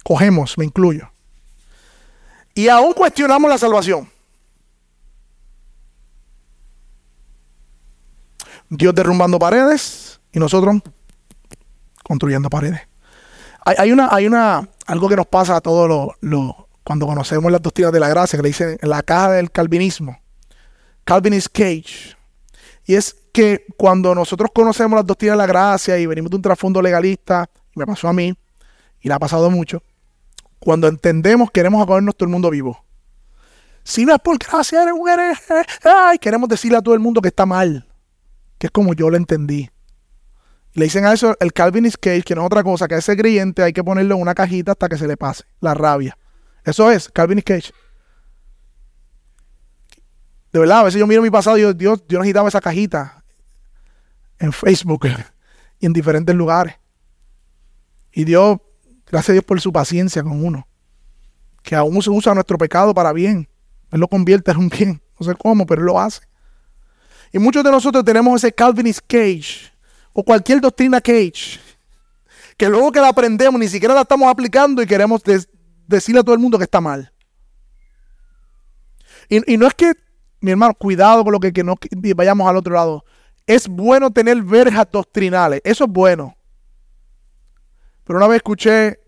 [SPEAKER 1] Cogemos, me incluyo. Y aún cuestionamos la salvación. Dios derrumbando paredes y nosotros construyendo paredes. Hay, una, hay una, algo que nos pasa a todos los, cuando conocemos las doctrinas de la gracia, que le dicen en la caja del calvinismo, Calvinist Cage. Y es que cuando nosotros conocemos las doctrinas de la gracia y venimos de un trasfondo legalista, y me pasó a mí, y le ha pasado mucho, cuando entendemos queremos acogernos todo el mundo vivo. Si no es por gracia, eres un. Ay, queremos decirle a todo el mundo que está mal. Que es como yo lo entendí. Le dicen a eso el Calvinist Cage, que no es otra cosa, que ese creyente hay que ponerlo en una cajita hasta que se le pase la rabia. Eso es Calvinist Cage. De verdad, a veces yo miro mi pasado y yo, Dios, yo necesitaba esa cajita en Facebook y en diferentes lugares. Y Dios, gracias a Dios por su paciencia con uno. Que aún se usa nuestro pecado para bien. Él lo convierte en un bien. No sé cómo, pero Él lo hace. Y muchos de nosotros tenemos ese Calvinist Cage o cualquier doctrina Cage, que luego que la aprendemos ni siquiera la estamos aplicando y queremos decirle a todo el mundo que está mal. Y, no es que, mi hermano, cuidado con lo que, que no vayamos al otro lado. Es bueno tener verjas doctrinales, eso es bueno. Pero una vez escuché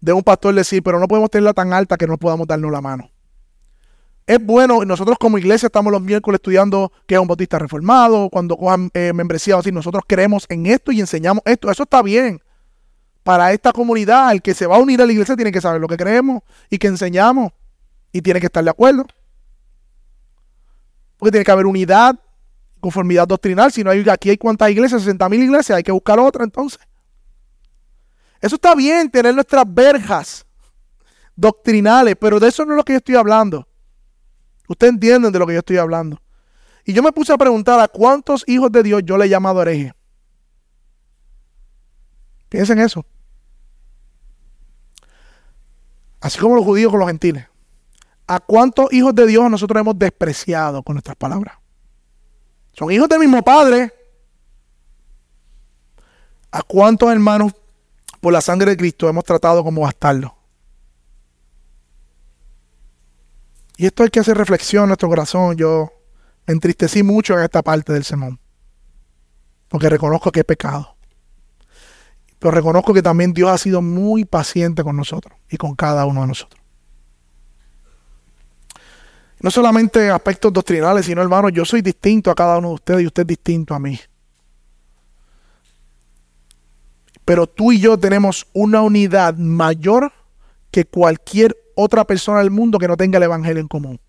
[SPEAKER 1] de un pastor decir, pero no podemos tenerla tan alta que no podamos darnos la mano. Es bueno, nosotros como iglesia estamos los miércoles estudiando que es un bautista reformado, cuando cojan eh, membresía, así, nosotros creemos en esto y enseñamos esto. Eso está bien. Para esta comunidad, el que se va a unir a la iglesia tiene que saber lo que creemos y que enseñamos y tiene que estar de acuerdo. Porque tiene que haber unidad, conformidad doctrinal. Si no hay, aquí hay cuántas iglesias, 60 mil iglesias, hay que buscar otra entonces. Eso está bien, tener nuestras verjas doctrinales, pero de eso no es lo que yo estoy hablando. Ustedes entienden de lo que yo estoy hablando. Y yo me puse a preguntar a cuántos hijos de Dios yo le he llamado hereje. Piensen eso. Así como los judíos con los gentiles. ¿A cuántos hijos de Dios nosotros hemos despreciado con nuestras palabras? Son hijos del mismo Padre. ¿A cuántos hermanos por la sangre de Cristo hemos tratado como bastardos? Y esto hay que hacer reflexión en nuestro corazón. Yo me entristecí mucho en esta parte del sermón. Porque reconozco que he pecado. Pero reconozco que también Dios ha sido muy paciente con nosotros y con cada uno de nosotros. No solamente aspectos doctrinales, sino hermanos, yo soy distinto a cada uno de ustedes y usted es distinto a mí. Pero tú y yo tenemos una unidad mayor que cualquier otra persona del mundo que no tenga el Evangelio en común.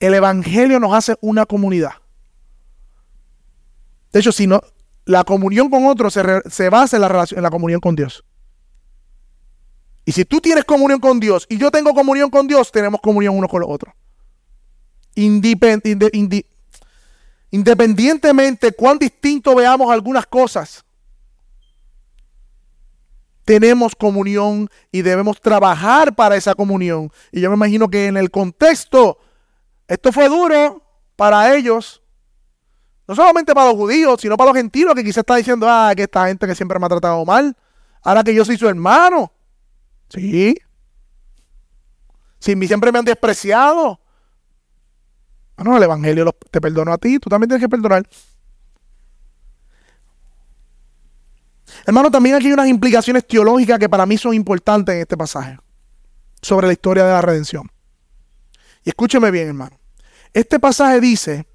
[SPEAKER 1] El Evangelio nos hace una comunidad. De hecho, si no, la comunión con otros se, basa en la, relación, en la comunión con Dios. Y si tú tienes comunión con Dios y yo tengo comunión con Dios, tenemos comunión uno con los otros. independientemente cuán distinto veamos algunas cosas, tenemos comunión y debemos trabajar para esa comunión. Y yo me imagino que en el contexto, esto fue duro para ellos. No solamente para los judíos, sino para los gentiles que quizás está diciendo, ah, que esta gente que siempre me ha tratado mal, ahora que yo soy su hermano. Sí. Si siempre me han despreciado. Bueno, el Evangelio te perdonó a ti, tú también tienes que perdonar. Hermano, también aquí hay unas implicaciones teológicas que para mí son importantes en este pasaje sobre la historia de la redención. Y escúcheme bien, hermano. Este pasaje dice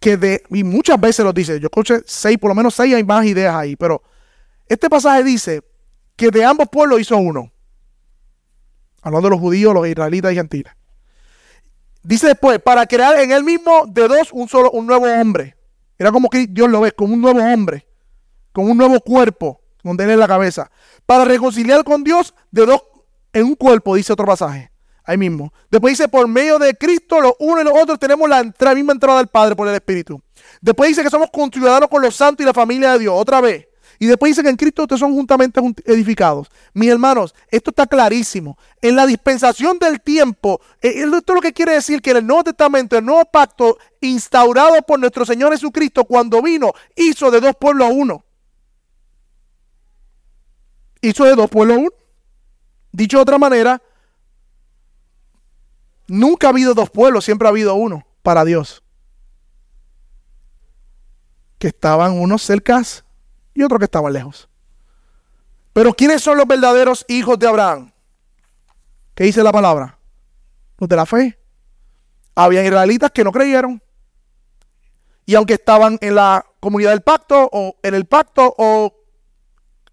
[SPEAKER 1] que de, y muchas veces lo dice, yo escuché seis, por lo menos seis hay más ideas ahí, pero este pasaje dice que de ambos pueblos hizo uno. Hablando de los judíos, los israelitas y gentiles. Dice después, para crear en él mismo de dos un solo, un nuevo hombre. Era como que Dios lo ve, como un nuevo hombre, con un nuevo cuerpo, donde él la cabeza. Para reconciliar con Dios de dos en un cuerpo, dice otro pasaje. Ahí mismo. Después dice, por medio de Cristo, los unos y los otros tenemos la, misma entrada del Padre por el Espíritu. Después dice que somos ciudadanos con los santos y la familia de Dios. Otra vez. Y después dice que en Cristo ustedes son juntamente edificados. Mis hermanos, esto está clarísimo. En la dispensación del tiempo, eh, esto es lo que quiere decir que en el Nuevo Testamento, el nuevo pacto instaurado por nuestro Señor Jesucristo cuando vino, hizo de dos pueblos a uno. Hizo de dos pueblos uno. Dicho de otra manera, nunca ha habido dos pueblos, siempre ha habido uno para Dios. Que estaban unos cercas y otro que estaba lejos. Pero ¿quiénes son los verdaderos hijos de Abraham? ¿Qué dice la palabra? Los de la fe. Habían israelitas que no creyeron. Y aunque estaban en la comunidad del pacto o en el pacto o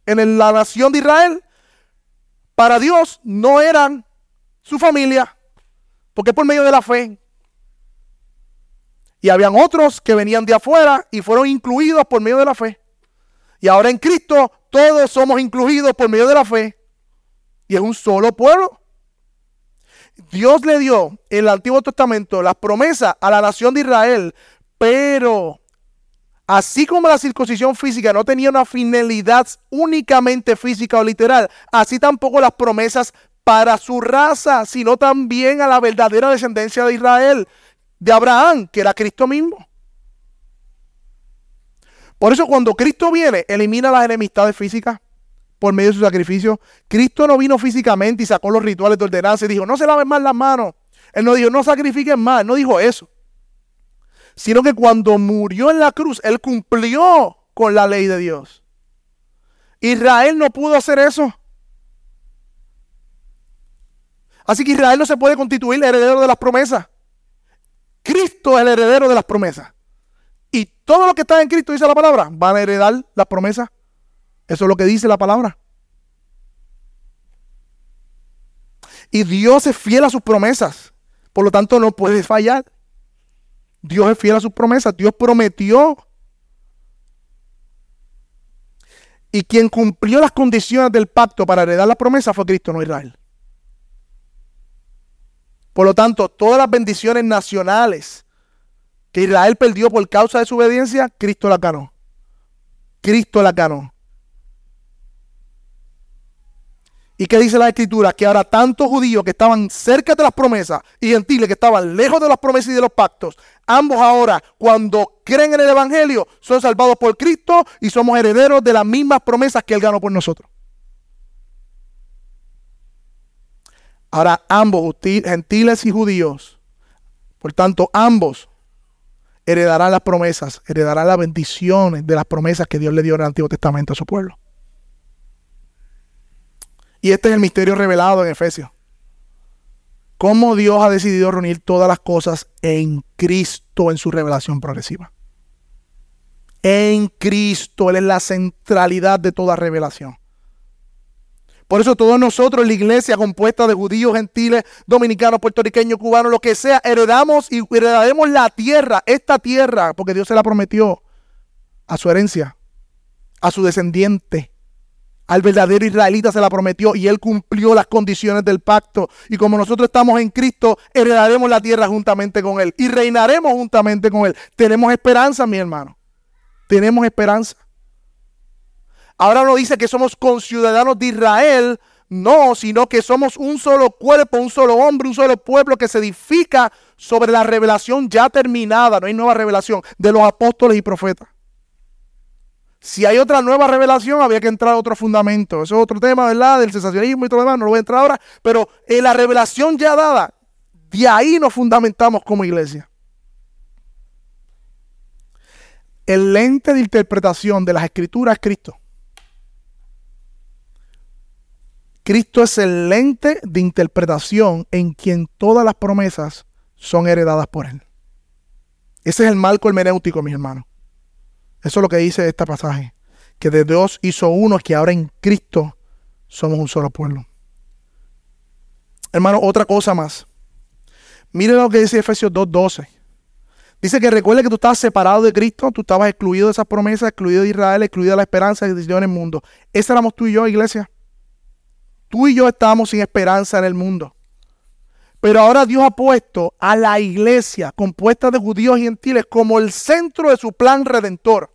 [SPEAKER 1] en la nación de Israel, para Dios no eran su familia, porque por medio de la fe. Y habían otros que venían de afuera y fueron incluidos por medio de la fe. Y ahora en Cristo todos somos incluidos por medio de la fe. Y es un solo pueblo. Dios le dio en el Antiguo Testamento las promesas a la nación de Israel, pero así como la circuncisión física no tenía una finalidad únicamente física o literal, así tampoco las promesas para su raza, sino también a la verdadera descendencia de Israel, de Abraham, que era Cristo mismo. Por eso cuando Cristo viene, elimina las enemistades físicas por medio de su sacrificio. Cristo no vino físicamente y sacó los rituales de ordenanza y dijo, no se laven más las manos. Él no dijo, no sacrifiquen más, no dijo eso. Sino que cuando murió en la cruz, Él cumplió con la ley de Dios. Israel no pudo hacer eso. Así que Israel no se puede constituir heredero de las promesas. Cristo es el heredero de las promesas. Y todo lo que está en Cristo, dice la palabra, van a heredar las promesas. Eso es lo que dice la palabra. Y Dios es fiel a sus promesas. Por lo tanto, no puede fallar. Dios es fiel a sus promesas. Dios prometió. Y quien cumplió las condiciones del pacto para heredar las promesas fue Cristo, no Israel. Por lo tanto, todas las bendiciones nacionales que Israel perdió por causa de su obediencia, Cristo la ganó. Cristo la ganó. ¿Y qué dice la escritura? Que ahora tantos judíos que estaban cerca de las promesas y gentiles que estaban lejos de las promesas y de los pactos, ambos ahora cuando creen en el Evangelio son salvados por Cristo y somos herederos de las mismas promesas que Él ganó por nosotros. Ahora ambos, gentiles y judíos, por tanto ambos heredará las promesas, heredará las bendiciones de las promesas que Dios le dio en el Antiguo Testamento a su pueblo. Y este es el misterio revelado en Efesios. Cómo Dios ha decidido reunir todas las cosas en Cristo en su revelación progresiva. En Cristo, Él es la centralidad de toda revelación. Por eso todos nosotros, la iglesia compuesta de judíos, gentiles, dominicanos, puertorriqueños, cubanos, lo que sea, heredamos y heredaremos la tierra, esta tierra, porque Dios se la prometió a su herencia, a su descendiente. Al verdadero israelita se la prometió y él cumplió las condiciones del pacto. Y como nosotros estamos en Cristo, heredaremos la tierra juntamente con él y reinaremos juntamente con él. Tenemos esperanza, mi hermano. Tenemos esperanza. Ahora no dice que somos conciudadanos de Israel, no, sino que somos un solo cuerpo, un solo hombre, un solo pueblo que se edifica sobre la revelación ya terminada, no hay nueva revelación, de los apóstoles y profetas. Si hay otra nueva revelación, había que entrar a otro fundamento. Eso es otro tema, ¿verdad? Del sensacionismo y todo lo demás, no lo voy a entrar ahora. Pero en la revelación ya dada, de ahí nos fundamentamos como iglesia. El lente de interpretación de las escrituras es Cristo. Cristo es el lente de interpretación en quien todas las promesas son heredadas por Él. Ese es el marco hermenéutico, mis hermanos. Eso es lo que dice este pasaje. Que de Dios hizo uno, que ahora en Cristo somos un solo pueblo. Hermano, otra cosa más. Mire lo que dice Efesios 2.12. Dice que recuerde que tú estabas separado de Cristo, tú estabas excluido de esas promesas, excluido de Israel, excluido de la esperanza que existió en el mundo. Ese éramos tú y yo, iglesia. Tú y yo estábamos sin esperanza en el mundo. Pero ahora Dios ha puesto a la iglesia compuesta de judíos y gentiles como el centro de su plan redentor.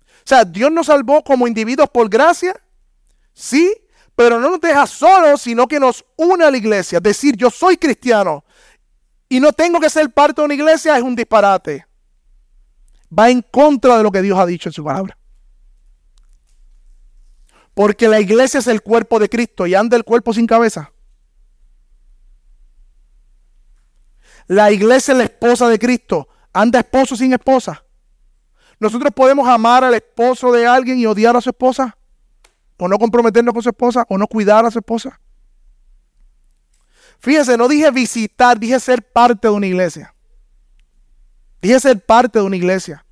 [SPEAKER 1] O sea, Dios nos salvó como individuos por gracia, sí, pero no nos deja solos, sino que nos une a la iglesia. Es decir, yo soy cristiano y no tengo que ser parte de una iglesia es un disparate. Va en contra de lo que Dios ha dicho en su palabra. Porque la iglesia es el cuerpo de Cristo y anda el cuerpo sin cabeza. La iglesia es la esposa de Cristo. Anda esposo sin esposa. Nosotros podemos amar al esposo de alguien y odiar a su esposa. O no comprometernos con su esposa. O no cuidar a su esposa. Fíjese, no dije visitar, dije ser parte de una iglesia. Dije ser parte de una iglesia.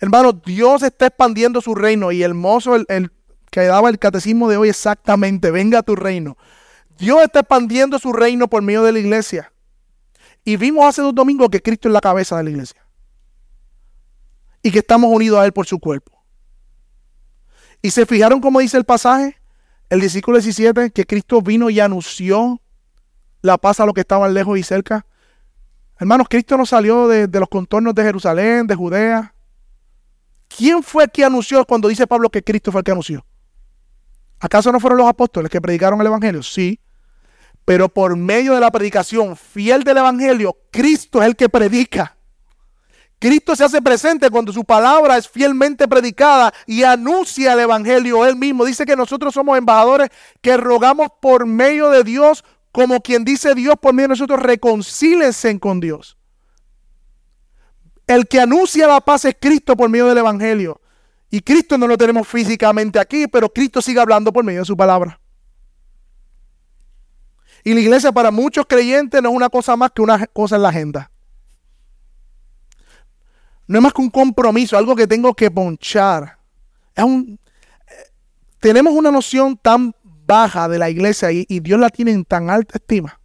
[SPEAKER 1] Hermano, Dios está expandiendo su reino y el mozo, el, el que daba el catecismo de hoy exactamente, venga a tu reino. Dios está expandiendo su reino por medio de la iglesia. Y vimos hace dos domingos que Cristo es la cabeza de la iglesia. Y que estamos unidos a Él por su cuerpo. Y se fijaron como dice el pasaje, el versículo 17, que Cristo vino y anunció la paz a los que estaban lejos y cerca. Hermanos, Cristo no salió de, de los contornos de Jerusalén, de Judea. ¿Quién fue el que anunció cuando dice Pablo que Cristo fue el que anunció? ¿Acaso no fueron los apóstoles que predicaron el Evangelio? Sí. Pero por medio de la predicación fiel del Evangelio, Cristo es el que predica. Cristo se hace presente cuando su palabra es fielmente predicada y anuncia el Evangelio él mismo. Dice que nosotros somos embajadores que rogamos por medio de Dios, como quien dice Dios por medio de nosotros, reconcílense con Dios. El que anuncia la paz es Cristo por medio del Evangelio. Y Cristo no lo tenemos físicamente aquí, pero Cristo sigue hablando por medio de su palabra. Y la iglesia para muchos creyentes no es una cosa más que una cosa en la agenda. No es más que un compromiso, algo que tengo que ponchar. Un, tenemos una noción tan baja de la iglesia y Dios la tiene en tan alta estima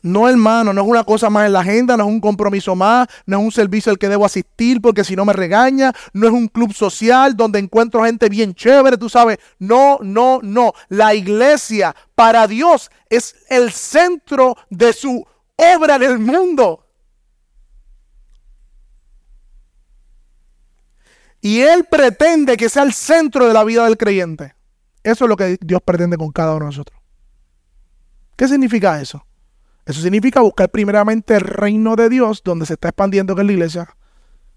[SPEAKER 1] No, hermano, no es una cosa más en la agenda, no es un compromiso más, no es un servicio al que debo asistir porque si no me regaña, no es un club social donde encuentro gente bien chévere, tú sabes. No, no, no. La iglesia para Dios es el centro de su obra en el mundo. Y Él pretende que sea el centro de la vida del creyente. Eso es lo que Dios pretende con cada uno de nosotros. ¿Qué significa eso? Eso significa buscar primeramente el reino de Dios, donde se está expandiendo en la iglesia,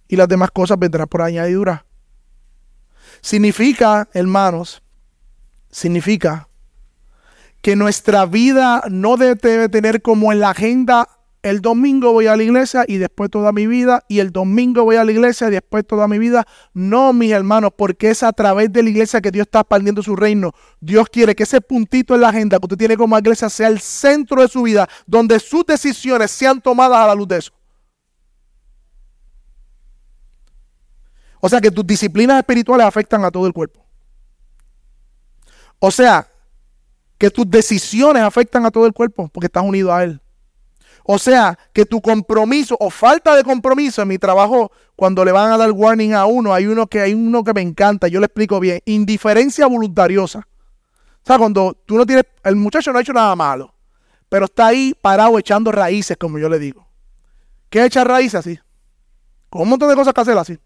[SPEAKER 1] y las demás cosas vendrán por añadidura. Significa, hermanos, significa que nuestra vida no debe tener como en la agenda el domingo voy a la iglesia y después toda mi vida, y el domingo voy a la iglesia y después toda mi vida. No, mis hermanos, porque es a través de la iglesia que Dios está expandiendo su reino. Dios quiere que ese puntito en la agenda que usted tiene como iglesia sea el centro de su vida, donde sus decisiones sean tomadas a la luz de eso. O sea que tus disciplinas espirituales afectan a todo el cuerpo. O sea, que tus decisiones afectan a todo el cuerpo porque estás unido a Él. O sea, que tu compromiso o falta de compromiso en mi trabajo, cuando le van a dar warning a uno, hay uno que hay uno que me encanta, yo le explico bien, indiferencia voluntariosa. O sea, cuando tú no tienes, el muchacho no ha hecho nada malo, pero está ahí parado echando raíces, como yo le digo. ¿Qué echa raíces así? Con un montón de cosas que hacer así.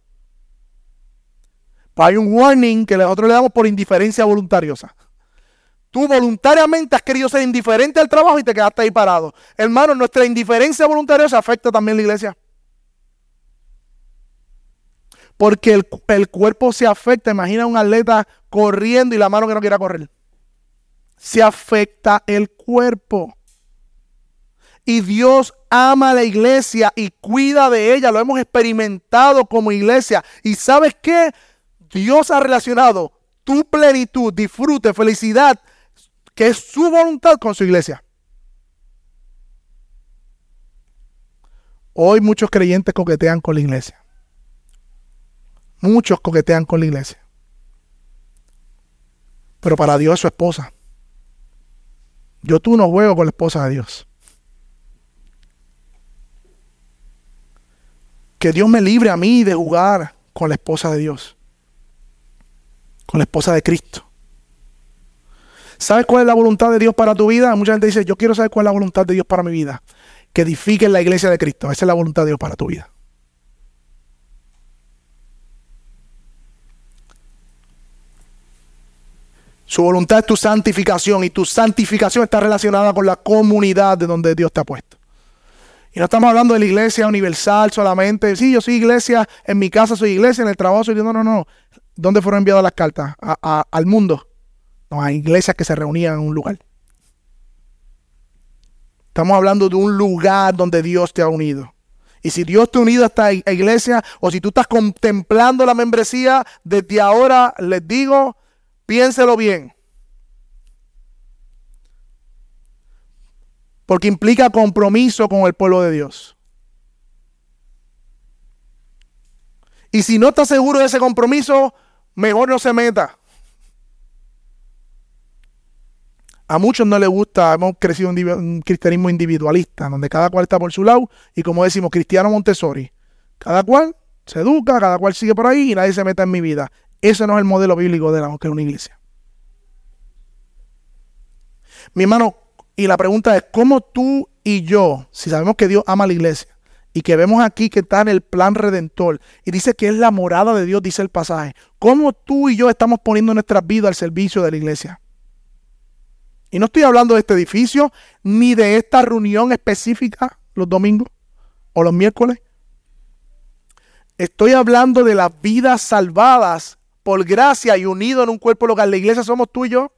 [SPEAKER 1] Pues hay un warning que nosotros le damos por indiferencia voluntariosa. Tú voluntariamente has querido ser indiferente al trabajo y te quedaste ahí parado. Hermano, nuestra indiferencia voluntaria afecta también a la iglesia. Porque el, el, cuerpo se afecta. Imagina un atleta corriendo y la mano que no quiera correr. Se afecta el cuerpo. Y Dios ama a la iglesia y cuida de ella. Lo hemos experimentado como iglesia. ¿Y sabes qué? Dios ha relacionado tu plenitud, disfrute, felicidad que es su voluntad con su iglesia. Hoy muchos creyentes coquetean con la iglesia. Muchos coquetean con la iglesia. Pero para Dios es su esposa. Yo tú no juego con la esposa de Dios. Que Dios me libre a mí de jugar con la esposa de Dios. Con la esposa de Cristo. ¿Sabes cuál es la voluntad de Dios para tu vida? Mucha gente dice, yo quiero saber cuál es la voluntad de Dios para mi vida que edifiquen la iglesia de Cristo. Esa es la voluntad de Dios para tu vida. Su voluntad es tu santificación y tu santificación está relacionada con la comunidad de donde Dios te ha puesto. Y no estamos hablando de la iglesia universal solamente. Sí, yo soy iglesia, en mi casa soy iglesia, en el trabajo soy... No, no, no. ¿Dónde fueron enviadas las cartas? al mundo. A iglesias que se reunían en un lugar. Estamos hablando de un lugar donde Dios te ha unido. Y si Dios te ha unido a esta iglesia, o si tú estás contemplando la membresía, desde ahora les digo, piénselo bien. Porque implica compromiso con el pueblo de Dios. Y si no está seguro de ese compromiso, mejor no se meta. A muchos no les gusta, hemos crecido un, un, cristianismo individualista, donde cada cual está por su lado, y como decimos, cristiano Montessori. Cada cual se educa, cada cual sigue por ahí y nadie se mete en mi vida. Ese no es el modelo bíblico de la que es una iglesia. Mi hermano, y la pregunta es, ¿cómo tú y yo, si sabemos que Dios ama a la iglesia, y que vemos aquí que está en el plan redentor, y dice que es la morada de Dios, dice el pasaje, ¿cómo tú y yo estamos poniendo nuestras vidas al servicio de la iglesia? Y no estoy hablando de este edificio ni de esta reunión específica los domingos o los miércoles. Estoy hablando de las vidas salvadas por gracia y unidos en un cuerpo local. La iglesia somos tú y yo.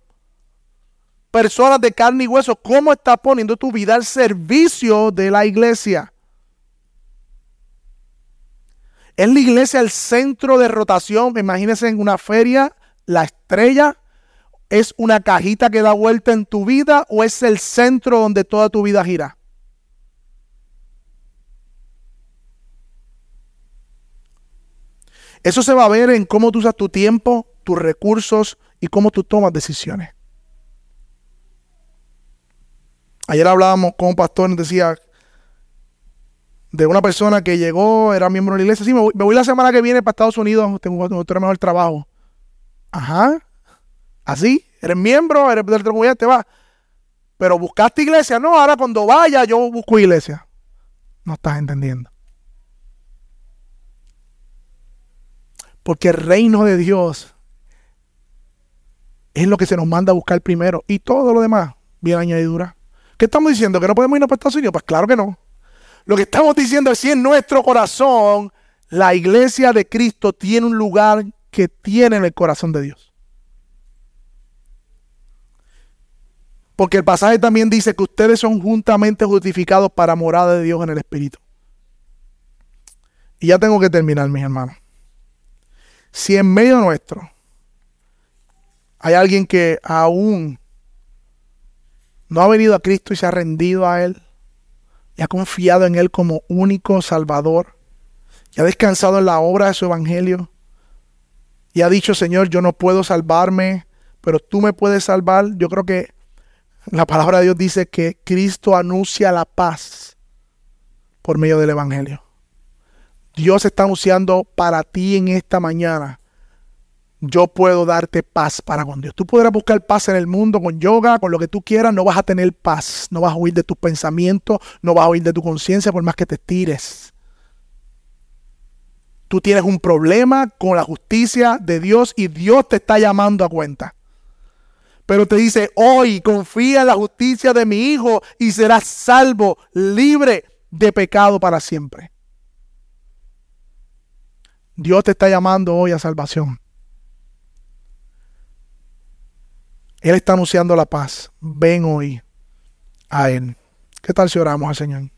[SPEAKER 1] Personas de carne y hueso. ¿Cómo estás poniendo tu vida al servicio de la iglesia? ¿Es la iglesia el centro de rotación? Imagínense en una feria, la estrella ¿Es una cajita que da vuelta en tu vida o es el centro donde toda tu vida gira? Eso se va a ver en cómo tú usas tu tiempo, tus recursos y cómo tú tomas decisiones. Ayer hablábamos con un pastor, nos decía de una persona que llegó, era miembro de la iglesia. Sí, me voy, la semana que viene para Estados Unidos, tengo otro mejor trabajo. Ajá, Así, eres miembro, eres del comunidad, te vas. Pero buscaste iglesia, no, ahora cuando vaya yo busco iglesia. No estás entendiendo. Porque el reino de Dios es lo que se nos manda a buscar primero. Y todo lo demás viene añadidura. ¿Qué estamos diciendo? ¿Que no podemos irnos para Estados Unidos? Pues claro que no. Lo que estamos diciendo es si en nuestro corazón la iglesia de Cristo tiene un lugar que tiene en el corazón de Dios. Porque el pasaje también dice que ustedes son juntamente justificados para morada de Dios en el Espíritu. Y ya tengo que terminar, mis hermanos. Si en medio nuestro hay alguien que aún no ha venido a Cristo y se ha rendido a Él, y ha confiado en Él como único Salvador, y ha descansado en la obra de su Evangelio, y ha dicho, Señor, yo no puedo salvarme, pero tú me puedes salvar, yo creo que la palabra de Dios dice que Cristo anuncia la paz por medio del Evangelio. Dios está anunciando para ti en esta mañana. Yo puedo darte paz para con Dios. Tú podrás buscar paz en el mundo con yoga, con lo que tú quieras, no vas a tener paz. No vas a huir de tus pensamientos, no vas a huir de tu conciencia por más que te tires. Tú tienes un problema con la justicia de Dios y Dios te está llamando a cuenta. Pero te dice, hoy confía en la justicia de mi Hijo y serás salvo, libre de pecado para siempre. Dios te está llamando hoy a salvación. Él está anunciando la paz. Ven hoy a Él. ¿Qué tal si oramos al Señor?